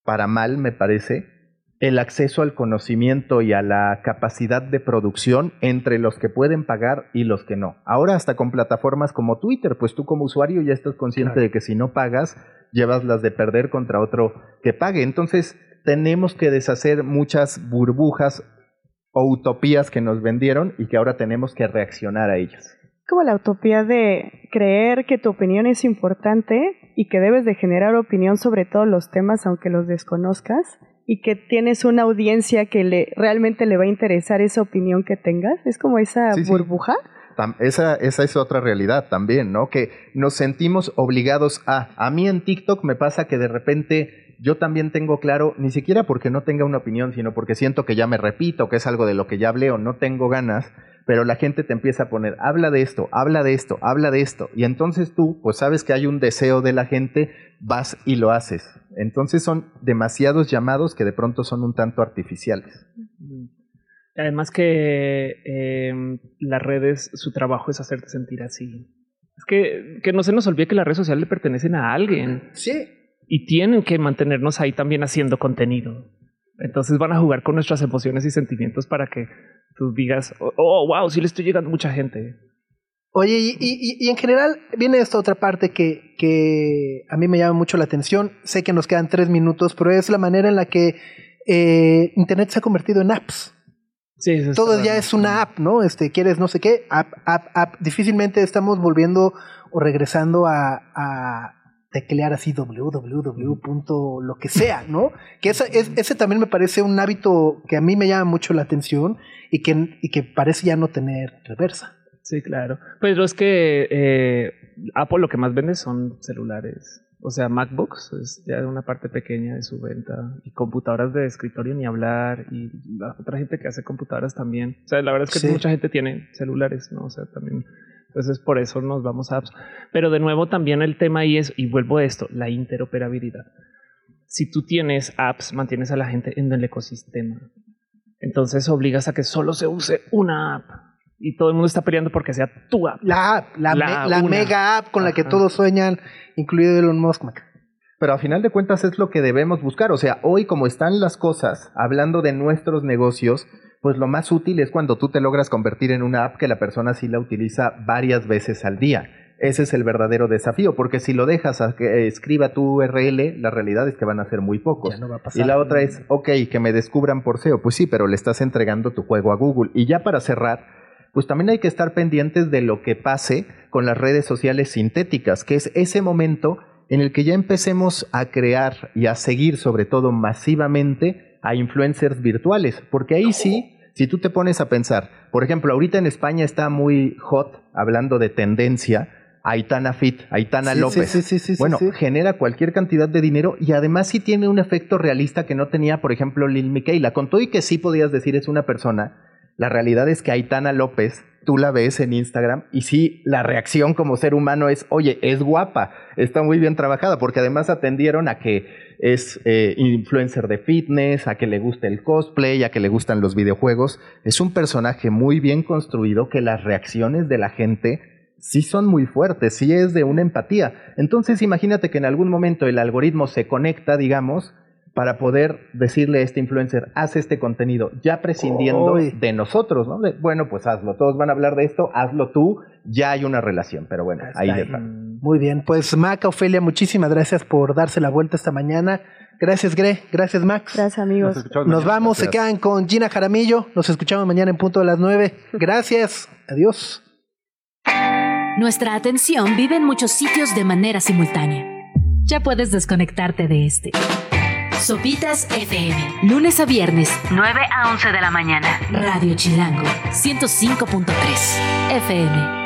para mal me parece, el acceso al conocimiento y a la capacidad de producción entre los que pueden pagar y los que no. Ahora hasta con plataformas como Twitter, pues tú como usuario ya estás consciente Claro. de que si no pagas, llevas las de perder contra otro que pague. Entonces tenemos que deshacer muchas burbujas o utopías que nos vendieron y que ahora tenemos que reaccionar a ellas. Como la utopía de creer que tu opinión es importante y que debes de generar opinión sobre todos los temas aunque los desconozcas y que tienes una audiencia que le realmente le va a interesar esa opinión que tengas. Es como esa Sí, burbuja. Esa, esa es otra realidad también, ¿no? Que nos sentimos obligados a... A mí en TikTok me pasa que de repente yo también tengo claro, ni siquiera porque no tenga una opinión, sino porque siento que ya me repito, que es algo de lo que ya hablé o no tengo ganas, pero la gente te empieza a poner, habla de esto, habla de esto, habla de esto, y entonces tú, pues sabes que hay un deseo de la gente, vas y lo haces. Entonces son demasiados llamados que de pronto son un tanto artificiales. Además que eh, las redes, su trabajo es hacerte sentir así. Es que, que no se nos olvide que las redes sociales le pertenecen a alguien. Sí. Y tienen que mantenernos ahí también haciendo contenido. Entonces van a jugar con nuestras emociones y sentimientos para que tú digas, oh, oh, wow, sí le estoy llegando a mucha gente. Oye, y, y- y en general viene esta otra parte que, que a mí me llama mucho la atención. Sé que nos quedan tres minutos, pero es la manera en la que eh, Internet se ha convertido en apps. Sí, eso Todo ya es una app, ¿no? Este, quieres no sé qué, app, app, app. Difícilmente estamos volviendo o regresando a, a teclear así www. punto lo que sea, ¿no? Que esa- es- ese también me parece un hábito que a mí me llama mucho la atención y que, y que parece ya no tener reversa. Sí, claro. Pero es que eh, Apple lo que más vende son celulares. O sea, MacBooks es ya una parte pequeña de su venta. Y computadoras de escritorio ni hablar. Y la otra gente que hace computadoras también. O sea, la verdad es que Sí. mucha gente tiene celulares, ¿no? O sea, también. Entonces, por eso nos vamos a apps. Pero de nuevo, también el tema ahí es, y vuelvo a esto, la interoperabilidad. Si tú tienes apps, mantienes a la gente en el ecosistema. Entonces obligas a que solo se use una app. Y todo el mundo está peleando porque sea tu app. La app, la, La me- la una. mega app con la que Ajá. todos sueñan, incluido Elon Musk. Mac. Pero a final de cuentas es lo que debemos buscar. O sea, hoy como están las cosas, hablando de nuestros negocios, pues lo más útil es cuando tú te logras convertir en una app que la persona sí la utiliza varias veces al día. Ese es el verdadero desafío, porque si lo dejas a que escriba tu URL, la realidad es que van a ser muy pocos. Ya no va a pasar. Y la otra es, ok, que me descubran por SEO. Pues sí, pero le estás entregando tu juego a Google. Y ya para cerrar, pues también hay que estar pendientes de lo que pase con las redes sociales sintéticas, que es ese momento en el que ya empecemos a crear y a seguir sobre todo masivamente a influencers virtuales, porque ahí sí, si tú te pones a pensar, por ejemplo, ahorita en España está muy hot, hablando de tendencia, Aitana Fit, Aitana Sí, López. sí, sí, sí, sí, bueno, genera cualquier cantidad de dinero y además sí tiene un efecto realista que no tenía, por ejemplo, Lil Miquela. Con todo y que sí podías decir es una persona, la realidad es que Aitana López, tú la ves en Instagram y sí, la reacción como ser humano es, oye, es guapa, está muy bien trabajada, porque además atendieron a que es eh, influencer de fitness, a que le gusta el cosplay, a que le gustan los videojuegos. Es un personaje muy bien construido que las reacciones de la gente sí son muy fuertes, sí es de una empatía. Entonces imagínate que en algún momento el algoritmo se conecta, digamos, para poder decirle a este influencer, haz este contenido, ya prescindiendo de nosotros, ¿no? De, bueno, pues hazlo, todos van a hablar de esto, hazlo tú, ya hay una relación, pero bueno, ahí deja. Muy bien, pues Mac, Ofelia, muchísimas gracias por darse la vuelta esta mañana. Gracias, Gre. Gracias, Max. Gracias, amigos. Nos vamos, se quedan con Gina Jaramillo. Nos escuchamos mañana en punto de las nueve. Gracias. Adiós. Nuestra atención vive en muchos sitios de manera simultánea. Ya puedes desconectarte de este. Sopitas FM. Lunes a viernes, 9 a 11 de la mañana. Radio Chilango, 105.3 FM.